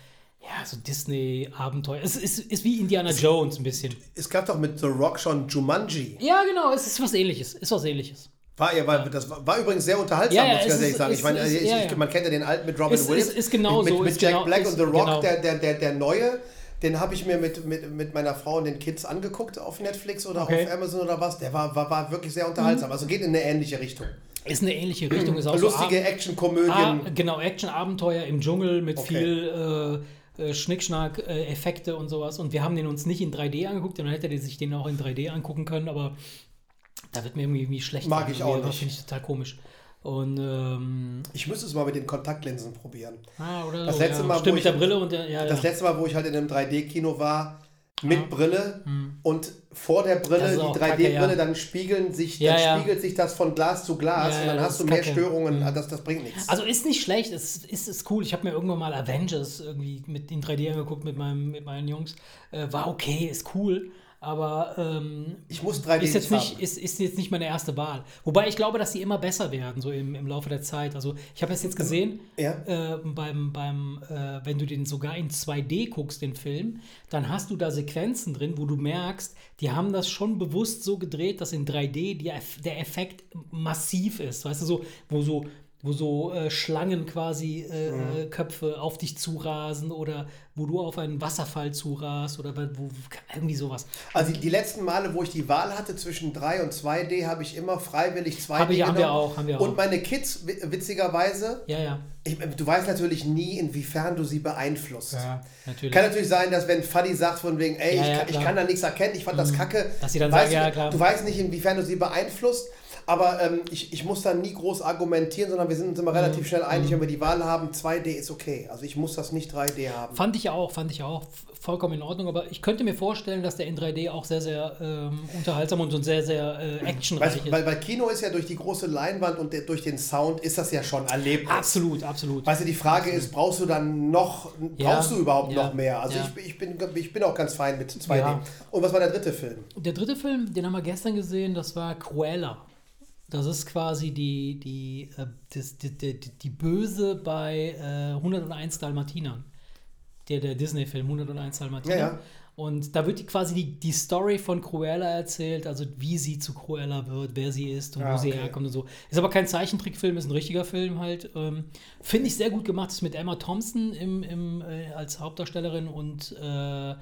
ja, so Disney-Abenteuer. Es ist, ist wie Indiana Jones ein bisschen. Es gab doch mit The Rock schon Jumanji. Ja, genau, es ist was ähnliches. Ist was ähnliches. War, ja, war, das war, war übrigens sehr unterhaltsam, Ja, ja, muss ich es ganz ehrlich sagen. es Ich meine, ist- ich, ja, ich, man kennt ja den alten mit Robin Williams. ist- ist genau mit, so, Mit Jack genau- Black und The Rock, genau. der, der, der, der neue, den habe ich mir mit, mit, mit meiner Frau und den Kids angeguckt auf Netflix oder Okay. Mhm. auf Amazon oder was. Der war, war, war wirklich sehr unterhaltsam. Also geht in eine ähnliche Richtung. Ist eine ähnliche Richtung. Ist auch so Lustige Ab- Actionkomödien. Ah, genau, Action-Abenteuer im Dschungel mit Okay. viel äh, äh, Schnickschnack, äh, Effekte und sowas. Und wir haben den uns nicht in 3D angeguckt, dann hätte er sich den auch in 3D angucken können, aber da wird mir irgendwie, irgendwie schlecht. Mag ich auch Das nicht. finde ich total komisch. Und, ähm, Ich müsste es mal mit den Kontaktlinsen probieren. ah, oder Das so, letzte ja. Mal, wo Stimmt, mit ich- der Brille und der, ja, Das ja. letzte Mal, wo ich halt in einem 3D-Kino war, mit. Brille und vor der Brille, die auch 3D-Brille, kacke, ja. dann spiegeln sich, Ja, dann ja. spiegelt sich das von Glas zu Glas und dann hast du mehr kacke. Störungen. Ah, Das, das bringt nichts. Also ist nicht schlecht, es ist, ist cool. Ich habe mir irgendwann mal Avengers irgendwie mit in 3D angeguckt mit, meinem, mit meinen Jungs. Äh, war okay, ist cool. Aber ähm, Ich muss 3D ist jetzt, nicht nicht, ist, ist jetzt nicht meine erste Wahl. Wobei ich glaube, dass sie immer besser werden, so im, im Laufe der Zeit. Also ich habe es jetzt gesehen, Ja. äh, beim, beim äh, wenn du den sogar in 2D guckst, den Film, dann hast du da Sequenzen drin, wo du merkst, die haben das schon bewusst so gedreht, dass in 3D die, der Effekt massiv ist. Weißt du, so, wo so wo so äh, Schlangen quasi äh, Mhm. äh, Köpfe auf dich zurasen oder wo du auf einen Wasserfall zurast oder wo, irgendwie sowas. Also die letzten Male, wo ich die Wahl hatte zwischen 3 und 2D, habe ich immer freiwillig 2D Hab ich- haben wir genommen. auch, haben wir Und auch. meine Kids, wi- witzigerweise, Ja, ja. ich, du weißt natürlich nie, inwiefern du sie beeinflusst. natürlich. Kann natürlich sein, dass wenn Fadi sagt von wegen, ey, Ja, ich, ja, kann, ich. Mhm. kann da nichts erkennen, ich fand das kacke. Dass sie dann sagen, du, ja, klar. Du weißt nicht, inwiefern du sie beeinflusst, aber ähm, ich, ich muss da nie groß argumentieren, sondern wir sind uns Mhm. immer relativ schnell einig, wenn wir die Wahl haben, 2D ist okay. Also ich muss das nicht 3D haben. Fand ich auch, fand ich auch vollkommen in Ordnung, aber ich könnte mir vorstellen, dass der in 3D auch sehr, sehr ähm, unterhaltsam und sehr, sehr äh, actionreich Weißt, ist. weil, weil Kino ist ja durch die große Leinwand und der, durch den Sound ist das ja schon erlebt. absolut, absolut. Weißt du, die Frage ist, brauchst du dann noch, Ja, brauchst du überhaupt ja, noch mehr? Also ja. ich, ich, bin, ich bin auch ganz fein mit 2D. Ja. Und was war der dritte Film? Der dritte Film, den haben wir gestern gesehen, das war Cruella. Das ist quasi die, die, äh, das, die, die, die Böse bei äh, 101 Dalmatinern. Der, der Disney-Film 101 Dalmatiner. Ja, ja. Und da wird die quasi die, die Story von Cruella erzählt, also wie sie zu Cruella wird, wer sie ist und Ah, wo sie okay. herkommt und so. Ist aber kein Zeichentrickfilm, ist ein richtiger Film halt. Ähm, Finde ich sehr gut gemacht. Ist mit Emma Thompson im, im, äh, als Hauptdarstellerin und äh, äh,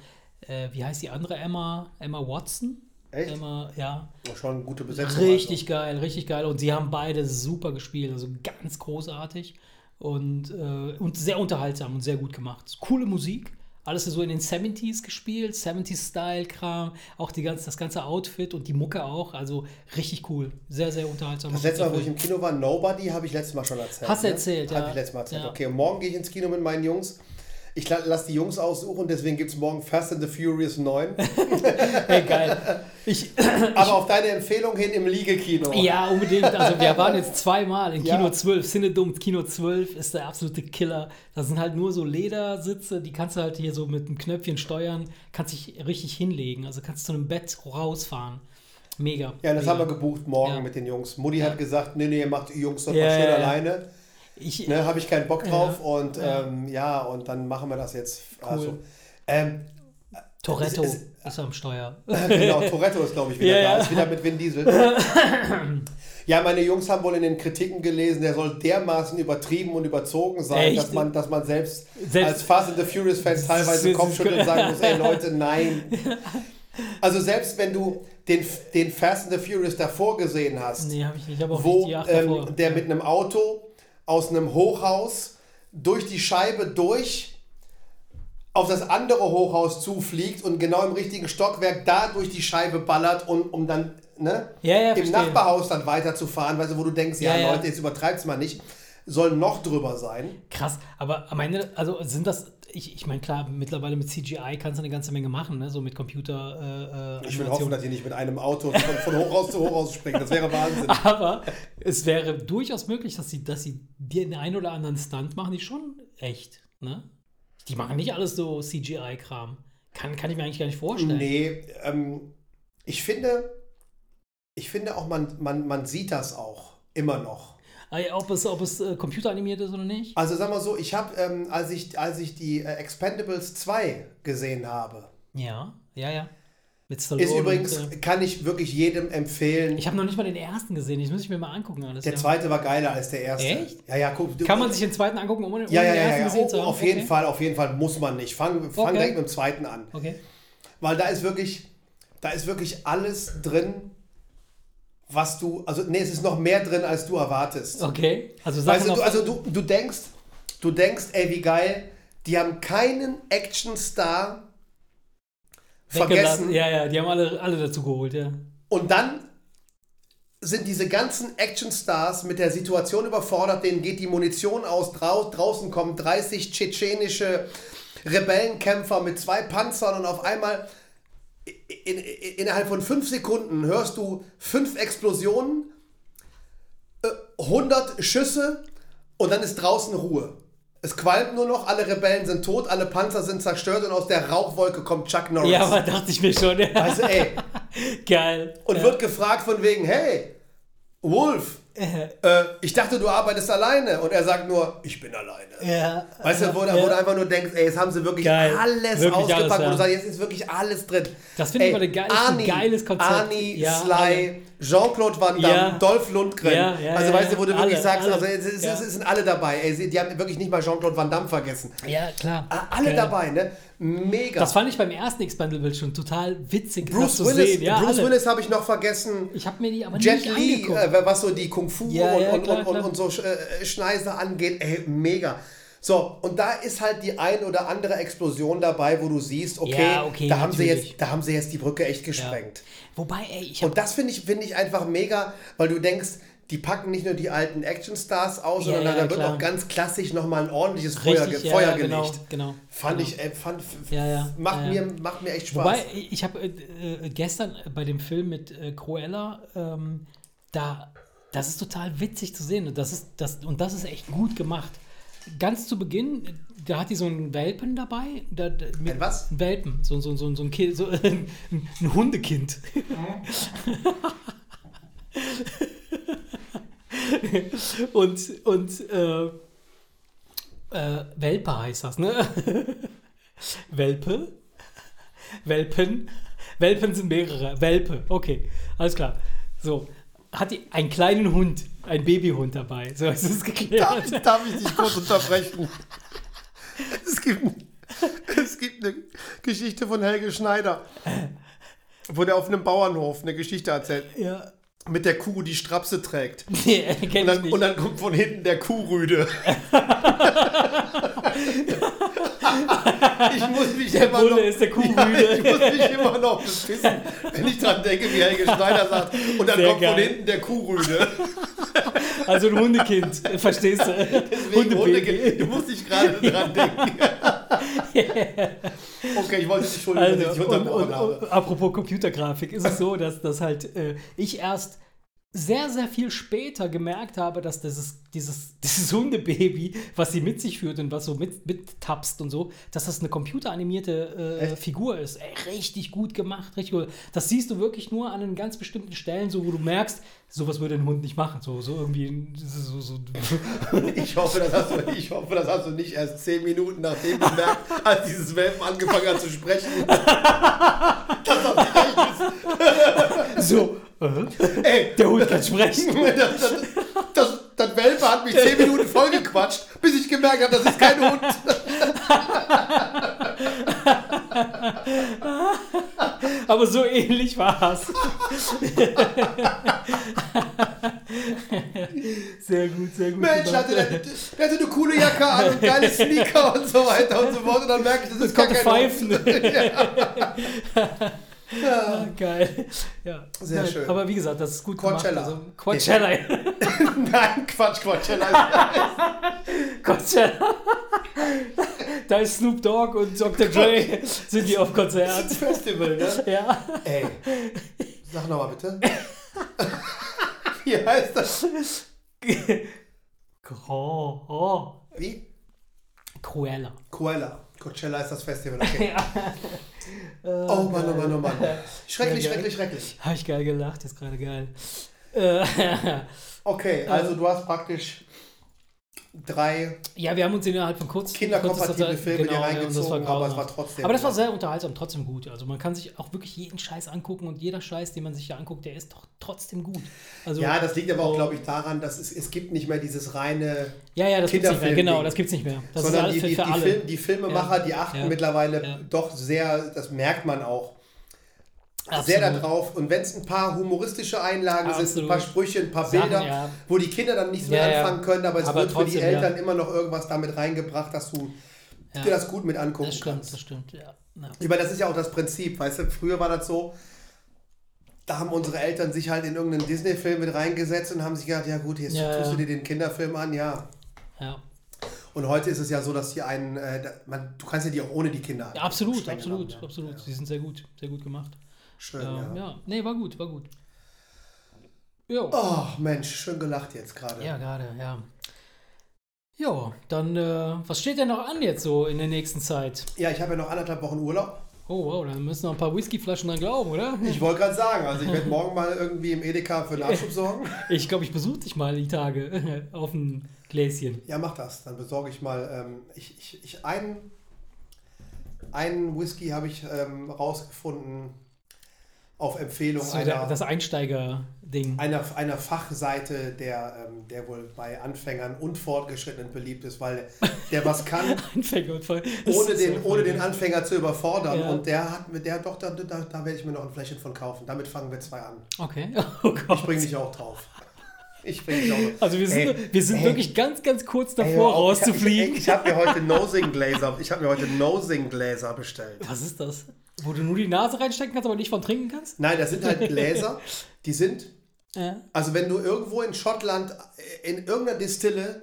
wie heißt die andere Emma? Emma Watson? Echt? Emma, ja. Oh, Schon eine gute Besetzung. Richtig geil, richtig geil. Und sie haben beide super gespielt, also ganz großartig und, äh, und sehr unterhaltsam und sehr gut gemacht. Coole Musik. Alles so in den 70s gespielt, 70s-Style-Kram, auch die ganze, das ganze Outfit und die Mucke auch. Also richtig cool. Sehr, sehr unterhaltsam. Das letzte Mal, wo ich im Kino war, Nobody, habe ich letztes Mal schon erzählt. Hast du ne? erzählt, Habe ja. ich letztes Mal erzählt. Ja. Okay, morgen gehe ich ins Kino mit meinen Jungs. Ich la lasse die Jungs aussuchen, deswegen gibt es morgen Fast and the Furious 9. Hey, geil. Ich, Aber auf deine Empfehlung hin im Liegekino. Ja, unbedingt. Also wir waren jetzt zweimal in Ja. Kino 12. Cinedom Kino 12 ist der absolute Killer. Da sind halt nur so Ledersitze, die kannst du halt hier so mit einem Knöpfchen steuern, kannst dich richtig hinlegen. Also kannst du zu einem Bett rausfahren. Mega. Ja, das Mega. haben wir gebucht morgen Ja. mit den Jungs. Mutti hat gesagt, nee, nee, macht die Jungs doch Ja, mal schön ja, ja. alleine. Ich, Ne, habe ich keinen Bock drauf Ja. und Ja. Ähm, ja, und dann machen wir das jetzt. Also, ähm, Toretto es- ist am Steuer. genau, Toretto ist, glaube ich, wieder Ja, da. Ist wieder mit Vin Diesel. ja, meine Jungs haben wohl in den Kritiken gelesen, der soll dermaßen übertrieben und überzogen sein, Echt? dass man, dass man selbst, Selbst- als Fast and the Furious Fans teilweise Kopfschütteln sagen muss, ey Leute, nein. Also selbst wenn du den, den Fast and the Furious davor gesehen hast, Nee, ich nicht. Ich wo ähm, der mit einem Auto aus einem Hochhaus durch die Scheibe durch auf das andere Hochhaus zufliegt und genau im richtigen Stockwerk da durch die Scheibe ballert, und, um dann ne, Ja, ja, im verstehe. Nachbarhaus dann weiterzufahren, weißt du, wo du denkst, ja, Ja, ja. Leute, jetzt übertreibt's mal nicht, soll noch drüber sein. Krass, aber am Ende, also sind das, ich, ich meine, klar, mittlerweile mit CGI kannst du eine ganze Menge machen, ne? so mit Computer. Äh, Ich will hoffen, dass die nicht mit einem Auto von, von Hochhaus zu Hochhaus springen. Das wäre Wahnsinn. Aber es wäre durchaus möglich, dass sie, dass sie den einen oder anderen Stunt machen, die schon echt. Ne? Die machen nicht alles so CGI-Kram. Kann, kann ich mir eigentlich gar nicht vorstellen. Nee, ähm, ich finde, ich finde auch, man, man, man sieht das auch immer noch. Ey, Ob es, ob es äh, computeranimiert ist oder nicht? Also sag mal so, ich habe, ähm, als, ich, als ich die äh, Expendables 2 gesehen habe, Ja, ja, ja. Mit Stallone ist übrigens, Und, äh, kann ich wirklich jedem empfehlen. ich habe noch nicht mal den ersten gesehen. Das muss ich mir mal angucken. Alles, der ja. zweite war geiler als der erste. Echt? Ja, ja, guck. du- Kann man sich den zweiten angucken, ohne, ohne Ja, ja, den ja, ersten ja, gesehen ja. zu Oh, haben? auf jeden Okay. Fall, auf jeden Fall muss man nicht. Fang, fang Okay. direkt mit dem zweiten an. Okay. Weil da ist wirklich, da ist wirklich alles drin, was du, also nee, es ist noch mehr drin, als du erwartest. Okay. Also Sachen Weißt du, also du, du denkst, du denkst, ey, wie geil, die haben keinen Actionstar vergessen. Ja, ja, die haben alle, alle dazu geholt, ja. Und dann sind diese ganzen Actionstars mit der Situation überfordert, denen geht die Munition aus, drau draußen kommen 30 tschetschenische Rebellenkämpfer mit zwei Panzern und auf einmal in, in, innerhalb von fünf Sekunden hörst du fünf Explosionen, äh, 100 Schüsse und dann ist draußen Ruhe. Es qualmt nur noch, alle Rebellen sind tot, alle Panzer sind zerstört und aus der Rauchwolke kommt Chuck Norris. Ja, aber dachte ich mir schon. Ja. also, ey, Geil. und ja. wird gefragt von wegen, hey, Wolf, äh, ich dachte, du arbeitest alleine. Und er sagt nur, ich bin alleine. Ja. Weißt du, wo, du- ja. wo du einfach nur denkst, ey, jetzt haben sie wirklich Geil. alles Wirklich ausgepackt. alles, ja. wo du sagst, jetzt ist wirklich alles drin. Das finde ich Ey, aber ein geiles- Arnie, geiles Konzept. Ja, Sly, Jean-Claude Van Damme, Ja. Dolph Lundgren. Ja, ja, also weißt du, wo du alle, wirklich sagst, alle. also es, es, es sind alle dabei. Ey, die haben wirklich nicht mal Jean-Claude Van Damme vergessen. Ja, klar. Alle dabei, ne? Mega. Das fand ich beim ersten Expendables schon total witzig, das Bruce zu Willis, sehen. Ja, Bruce alle. Willis habe ich noch vergessen. Ich habe mir die aber Jet nicht Li, angeguckt. äh, was so die Kung Fu und, und, klar, und, und, klar. und so äh, Schneise angeht, ey, mega. So, und da ist halt die ein oder andere Explosion dabei, wo du siehst, okay, Ja, okay, da, haben sie jetzt, da haben sie jetzt die Brücke echt gesprengt. Wobei, ey, ich Und das finde ich, finde ich einfach mega, weil du denkst, die packen nicht nur die alten Actionstars aus, Ja, sondern ja, da wird auch ganz klassisch nochmal ein ordentliches Feuer, richtig, ge ja, Feuer ja, genau, gelegt. genau. Fand genau. ich, ey, fand, Ja, ja, macht, ja, ja. Mir, macht mir echt Spaß. Wobei, ich habe äh, äh, gestern bei dem Film mit äh, Cruella, ähm, da, das ist total witzig zu sehen. Und das ist, das, und das ist echt gut gemacht. Ganz zu Beginn, da hat die so einen Welpen dabei. Da, da, mit, Ein was? Ein Welpen, so, so, so, so ein Kind, so, ein, ein Hundekind. und und äh, äh, Welpe heißt das, ne? Welpe? Welpen? Welpen sind mehrere. Welpe, okay, alles klar. So, hat die einen kleinen Hund, einen Babyhund dabei. So ist es geklärt. Darf, darf ich dich kurz unterbrechen? Es gibt, es gibt eine Geschichte von Helge Schneider, wo der auf einem Bauernhof eine Geschichte erzählt Ja. Mit der Kuh, die Strapse trägt. Nee, Und kenn ich dann, nicht. und dann kommt von hinten der Kuhrüde. ich muss mich Der immer Bulle noch, ist der Ja, Kuhrüde. ich muss mich immer noch bepissen, wenn ich dran denke, wie Helge Schneider sagt. Und dann Sehr kommt von geil. hinten der Kuhrüde. Also ein Hundekind, verstehst du? Deswegen Hundekind. Du musst dich gerade dran denken. okay, ich wollte dich schuldig, dass ich Also, und, unterbrochen und, habe. und, apropos Computergrafik, ist es so, dass, dass halt äh, ich erst sehr, sehr viel später gemerkt habe, dass dieses, dieses, dieses Hundebaby, was sie mit sich führt und was so mit, mittapst und so, dass das eine computeranimierte äh? Figur ist. Ey, richtig gut gemacht, richtig gut. Das siehst du wirklich nur an den ganz bestimmten Stellen, so wo du merkst, sowas würde ein Hund nicht machen. So, so irgendwie. So, so, Ich hoffe, das hast du, ich hoffe, das hast du nicht erst zehn Minuten nachdem gemerkt, als dieses Welpen angefangen hat zu sprechen. so äh, Ey, der Hund kann sprechen. das, das, das, das Welpe hat mich zehn Minuten vollgequatscht, bis ich gemerkt habe, das ist kein Hund. Aber so ähnlich war es. sehr gut, sehr gut. Mensch, hatte der, der hatte eine coole Jacke an und geile Sneaker und so weiter und so fort. Und dann merke ich, das ist gar kein pfeifen. Ja. Geil. Ja. Sehr Nein, schön. Aber wie gesagt, das ist gut Coachella. gemacht. Also, Coachella. Nein, Quatsch, Coachella. Coachella. da ist Snoop Dogg und Dr. Dre sind die auf Das ist Konzert. ein Festival, ne? Ja. Ey, sag nochmal bitte. Wie heißt das? Oh, oh. Wie? Cruella. Coachella. Coachella ist das Festival, okay. Ja. Oh Mann, oh Mann, oh Mann. Schrecklich, Ja, schrecklich, schrecklich. Habe ich geil gelacht, ist gerade geil. Okay, also du hast praktisch drei ja, wir haben uns innerhalb von kurz kinderkompatible Filme genau, reingezogen, aber es war trotzdem. Aber das war sehr unterhaltsam, trotzdem gut. Also man kann sich auch wirklich jeden Scheiß angucken und jeder Scheiß, den man sich hier anguckt, der ist doch trotzdem gut. Also, Ja, das liegt aber auch, glaube ich, daran, dass es, es gibt nicht mehr dieses reine, ja, ja, das gibt's nicht mehr. Genau, das gibt's nicht mehr. Das sondern die, die, die. Film, die Filmemacher, Ja. die achten Ja. mittlerweile Ja. doch sehr, das merkt man auch, sehr Absolut. darauf. Und wenn es ein paar humoristische Einlagen sind, ein Absolut. paar Sprüche, ein paar Sachen, Bilder, ja. wo die Kinder dann nichts mehr Ja, anfangen können, aber es Aber wird für die trotzdem. Eltern immer noch irgendwas damit reingebracht, dass du dir das gut mit angucken Das stimmt, kannst. das stimmt, ja. Ich meine, das ist ja auch das Prinzip, weißt du, früher war das so, da haben unsere Eltern sich halt in irgendeinen Disney-Film mit reingesetzt und haben sich gedacht, ja gut, jetzt Ja, tust du dir den Kinderfilm an, ja. ja. Und heute ist es ja so, dass die einen, äh, man, du kannst ja die auch ohne die Kinder Ja, absolut, absolut, genommen, ja. absolut. Sie sind sehr gut, sehr gut gemacht. Schön, Ja, ja. ja. Nee, war gut, war gut. Jo. Oh, Mensch, schön gelacht jetzt gerade. Ja, gerade, ja. Jo, dann, äh, was steht denn noch an jetzt so in der nächsten Zeit? Ja, ich habe ja noch anderthalb Wochen Urlaub. Oh, wow, dann müssen noch ein paar Whiskyflaschen dran glauben, oder? Ich wollte gerade sagen, also ich werde morgen mal irgendwie im Edeka für Nachschub sorgen. Ich glaube, ich besuche dich mal die Tage auf ein Gläschen. Ja, mach das. Dann besorge ich mal. Ähm, ich, ich, ich, einen, einen Whisky habe ich ähm, rausgefunden. Auf Empfehlung So einer, das Einsteiger-Ding. einer, einer Fachseite, der, ähm, der wohl bei Anfängern und Fortgeschrittenen beliebt ist, weil der was kann, Anfänger und voll. Ohne den, so ohne den Anfänger zu überfordern. Ja. Und der hat mit der doch, da, da, da werde ich mir noch ein Fläschchen von kaufen. Damit fangen wir zwei an. Okay. Oh Gott. Ich bringe dich auch drauf. Ich bringe dich auch drauf. Also wir sind, Ey, wir sind ey, wirklich ganz, ganz kurz ey, davor auf, rauszufliegen. Ich, ich, ich habe mir heute Nosing Glaser, ich habe mir heute Nosing Glaser bestellt. Was ist das? Wo du nur die Nase reinstecken kannst, aber nicht von trinken kannst? Nein, das sind halt Gläser, die sind Ja. Also wenn du irgendwo in Schottland in irgendeiner Distille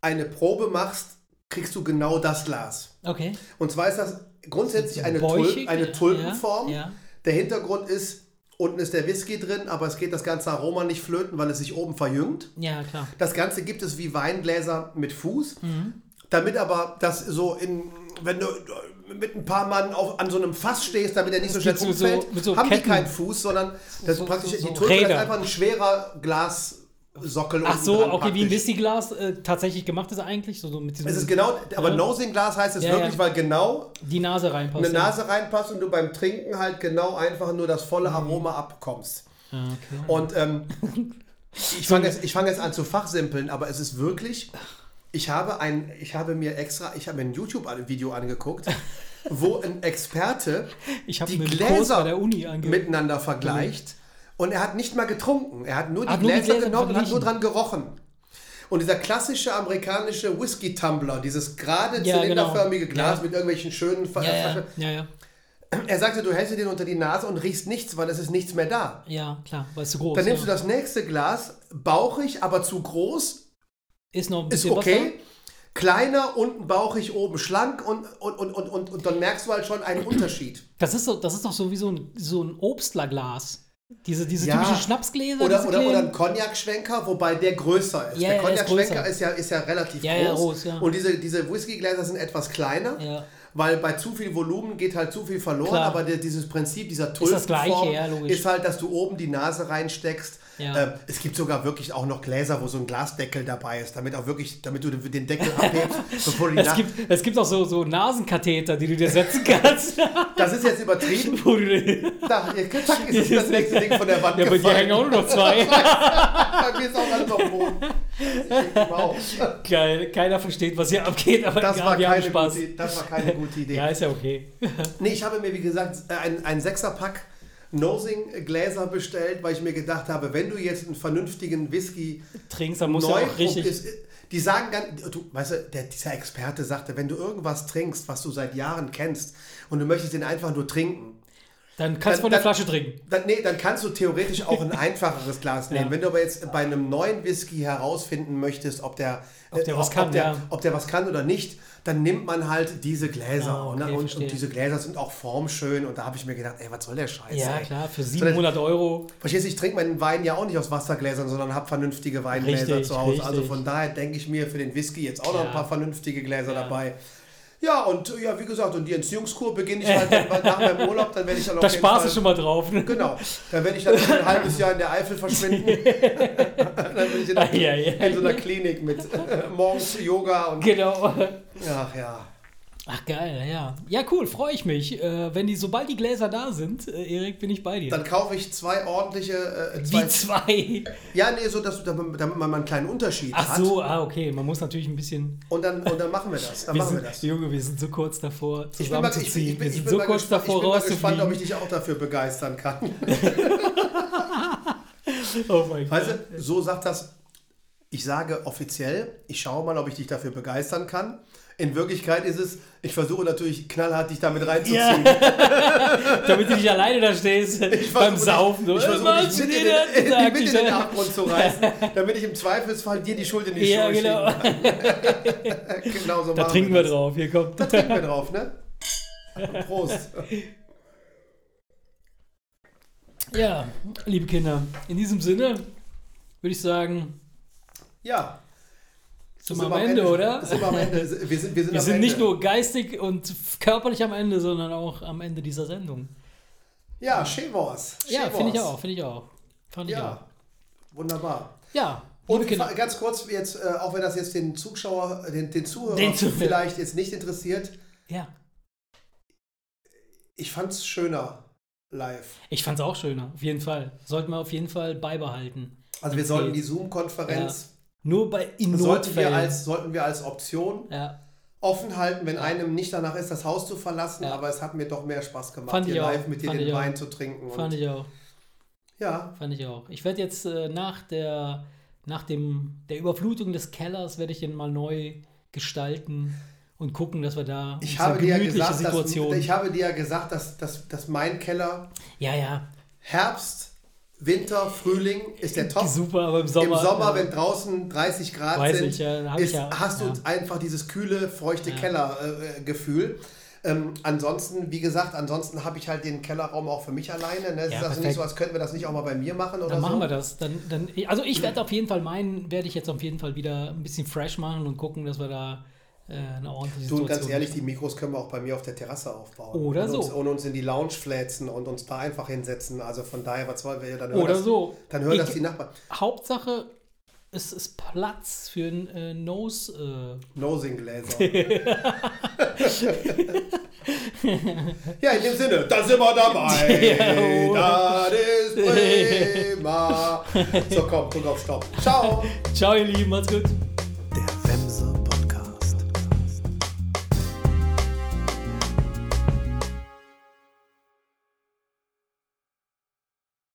eine Probe machst, kriegst du genau das Glas. Okay. Und zwar ist das grundsätzlich eine, Bäuchig, eine ja, Tulpenform. Ja. Der Hintergrund ist, unten ist der Whisky drin, aber es geht das ganze Aroma nicht flöten, weil es sich oben verjüngt. ja, klar. Das Ganze gibt es wie Weingläser mit Fuß. Mhm. Damit aber das so in, wenn du mit ein paar Mann auf, an so einem Fass stehst, damit er nicht so schnell so- umfällt, so- so haben die Ketten. keinen Fuß, sondern das so- ist praktisch, die Tulpe ist einfach ein schwerer Glassockel. Ach so, okay, wie ein. Whiskyglas äh, tatsächlich gemacht ist eigentlich, so, so mit Es ist genau, aber Ja. Nosing-Glas heißt es Ja, wirklich, ja. weil genau die Nase reinpasst. eine Nase reinpasst und du beim Trinken halt genau einfach nur das volle Aroma abkommst. Ja, okay. Und ähm, ich fange jetzt, ich fang jetzt an zu fachsimpeln, aber es ist wirklich, ich habe, ein, ich habe mir extra, ich habe mir ein YouTube-Video angeguckt, wo ein Experte die Gläser miteinander vergleicht und er hat nicht mal getrunken. Er hat nur die Hat nur die Gläser Gläser genommen und hat nur dran gerochen. Und dieser klassische amerikanische Whisky-Tumbler, dieses gerade Ja, zylinderförmige genau. Glas Ja. mit irgendwelchen schönen Ver ja, ja, Flaschen. ja, ja. Er sagte, du hältst dir den unter die Nase und riechst nichts, weil es ist nichts mehr da. Ja, klar, weil es zu groß Dann nimmst du das nächste Glas, bauchig, aber zu groß, Ist noch ein ist bisschen okay. Kleiner, unten bauchig, oben schlank und, und, und, und, und, und dann merkst du halt schon einen Unterschied. Wasser. Das ist, so, das ist doch so wie so ein, so ein Obstlerglas. Diese, diese Ja. typischen Schnapsgläser. Oder, oder, oder ein Cognac-Schwenker, wobei der größer ist. Ja, der ist Cognac-Schwenker größer. ist ja, ist ja relativ Ja, groß. groß, ja. Und diese, diese Whiskygläser sind etwas kleiner, weil bei zu viel Volumen geht halt zu viel verloren. Klar. Aber der, dieses Prinzip dieser Tulpenform ja, logisch. ist halt, dass du oben die Nase reinsteckst. Ja. Ähm, es gibt sogar wirklich auch noch Gläser, wo so ein Glasdeckel dabei ist, damit auch wirklich, damit du den Deckel abhebst, bevor du die Es gibt, es gibt auch so, so Nasenkatheter, die du dir setzen kannst. Das ist jetzt übertrieben. Da, zack, ist das nächste Ding von der Wand ja, bei dir gefallen. hängen auch nur noch zwei. Bei mir ist auch alles auf dem Boden. Geil, keiner versteht, was hier abgeht, aber Das war, keine Spaß. gute, das war keine gute Idee. Ja, ist ja okay. Nee, ich habe mir, wie gesagt, ein, ein Sechserpack Nosing-Gläser bestellt, weil ich mir gedacht habe, wenn du jetzt einen vernünftigen Whisky Trinkst, dann musst du neu auch richtig. ist, die sagen ganz, du, weißt du, der, dieser Experte sagte, wenn du irgendwas trinkst, was du seit Jahren kennst und du möchtest den einfach nur trinken, Dann kannst du von der dann- Flasche trinken. dann, nee, dann kannst du theoretisch auch ein einfacheres Glas nehmen. Ja. Wenn du aber jetzt bei einem neuen Whisky herausfinden möchtest, ob der, Ob der äh, was kann, ob der, ja. ob der was kann oder nicht, dann nimmt man halt diese Gläser. Ne? okay, und, und diese Gläser sind auch formschön. Und da habe ich mir gedacht, ey, was soll der Scheiß? Ja, ey? klar, für 700 Euro. Verstehst du, ich trinke meinen Wein ja auch nicht aus Wassergläsern, sondern habe vernünftige Weingläser Richtig, zu Hause. richtig. Also von daher denke ich mir für den Whisky jetzt auch noch ein Ja. paar vernünftige Gläser Ja. dabei. Ja, und ja, wie gesagt, und die Entziehungskur beginne ich halt nach meinem Urlaub, dann werde ich dann auf Da sparst du schon mal drauf. Ne? Genau, dann werde ich dann ein halbes Jahr in der Eifel verschwinden. dann bin ich in, in so einer Klinik mit morgens Yoga und. Genau. Ach ja. Ach geil, ja. Ja, cool, freue ich mich. Äh, wenn die, sobald die Gläser da sind, äh, Erik, bin ich bei dir. Dann kaufe ich zwei ordentliche. Äh, zwei, Wie zwei. ja, nee, so dass, damit damit man mal einen kleinen Unterschied Ach hat. so, ah, okay. Man muss natürlich ein bisschen. Und dann, und dann machen wir das. Dann Wir machen wir sind, das. Junge, wir sind so kurz davor, Ich bin, mal, ich, zusammenzuziehen. ich, bin, wir ich, sind so kurz davor ich bin mal gespannt, ob ich dich auch dafür begeistern kann. Oh mein Gott. Weißt du, so sagt das, ich sage offiziell, ich schaue mal, ob ich dich dafür begeistern kann. In Wirklichkeit ist es, ich versuche natürlich knallhart dich damit reinzuziehen. Damit du nicht alleine da stehst beim versuche Saufen. Ich So, versuche dich mit in den, in, mit in ich- den Abgrund zu reißen, damit ich im Zweifelsfall dir die Schuld in die Ja, Schuhe genau. genau so Da trinken wir das. drauf. Hier kommt. Da trinken wir drauf, ne? Prost. Ja, liebe Kinder, in diesem Sinne würde ich sagen, Ja. Sind wir am Ende, oder? Sind wir am Ende. Wir sind, wir sind, Wir sind Ende. nicht nur geistig und körperlich am Ende, sondern auch am Ende dieser Sendung. Ja, Chevors. Ja, Chevors. finde ich auch, finde ich auch. Fand ich auch. Ja, wunderbar. Ja, Und Kinder. ganz kurz jetzt, äh, auch wenn das jetzt den Zuschauer, den, den Zuhörer Den Zuhörer. vielleicht jetzt nicht interessiert, Ja. ich fand es schöner live. Ich fand es auch schöner, auf jeden Fall. Sollten wir auf jeden Fall beibehalten. Also wir sollten die Zoom-Konferenz Nur bei in sollten wir, als, sollten wir als Option ja, offen halten, wenn einem nicht danach ist, das Haus zu verlassen. Ja. Aber es hat mir doch mehr Spaß gemacht, Fand hier auch, live mit dir fand den auch. Wein zu trinken. fand ich auch. ja, Fand ich auch. Ich werde jetzt äh, nach der nach dem der Überflutung des Kellers werde ich den mal neu gestalten und gucken, dass wir da ich habe, dir ja gesagt, dass, Situation. ich habe dir ja gesagt, dass, dass, dass mein Keller ja, ja, Herbst, Winter, Frühling ist der Top. super, aber im Sommer. Im Sommer, ja, wenn draußen 30 Grad Weiß sind, ich, ja, ist, ja, hast du einfach dieses kühle, feuchte. Kellergefühl. ähm, ansonsten, wie gesagt, ansonsten habe ich halt den Kellerraum auch für mich alleine. Ne? Es ist also nicht so, als könnten wir das nicht auch mal bei mir machen oder Dann so. machen wir das. Dann, dann, also ich werde auf jeden Fall meinen, werde ich jetzt auf jeden Fall wieder ein bisschen fresh machen und gucken, dass wir da eine ordentliche Du, Situation ganz ehrlich, die. Mikros können wir auch bei mir auf der Terrasse aufbauen. Oder und so. Uns, und uns in die Lounge flätzen und uns da einfach hinsetzen. Also von daher, was wollen wir dann hören Oder das, so. Dann hören das Ich- die Nachbarn. Hauptsache, es ist Platz für ein äh, Nose. Äh, Nosing-Gläser. ja, in dem Sinne, da sind wir dabei. das ist prima. So, komm, drück auf Stopp. Ciao. Ciao, ihr Lieben, macht's gut.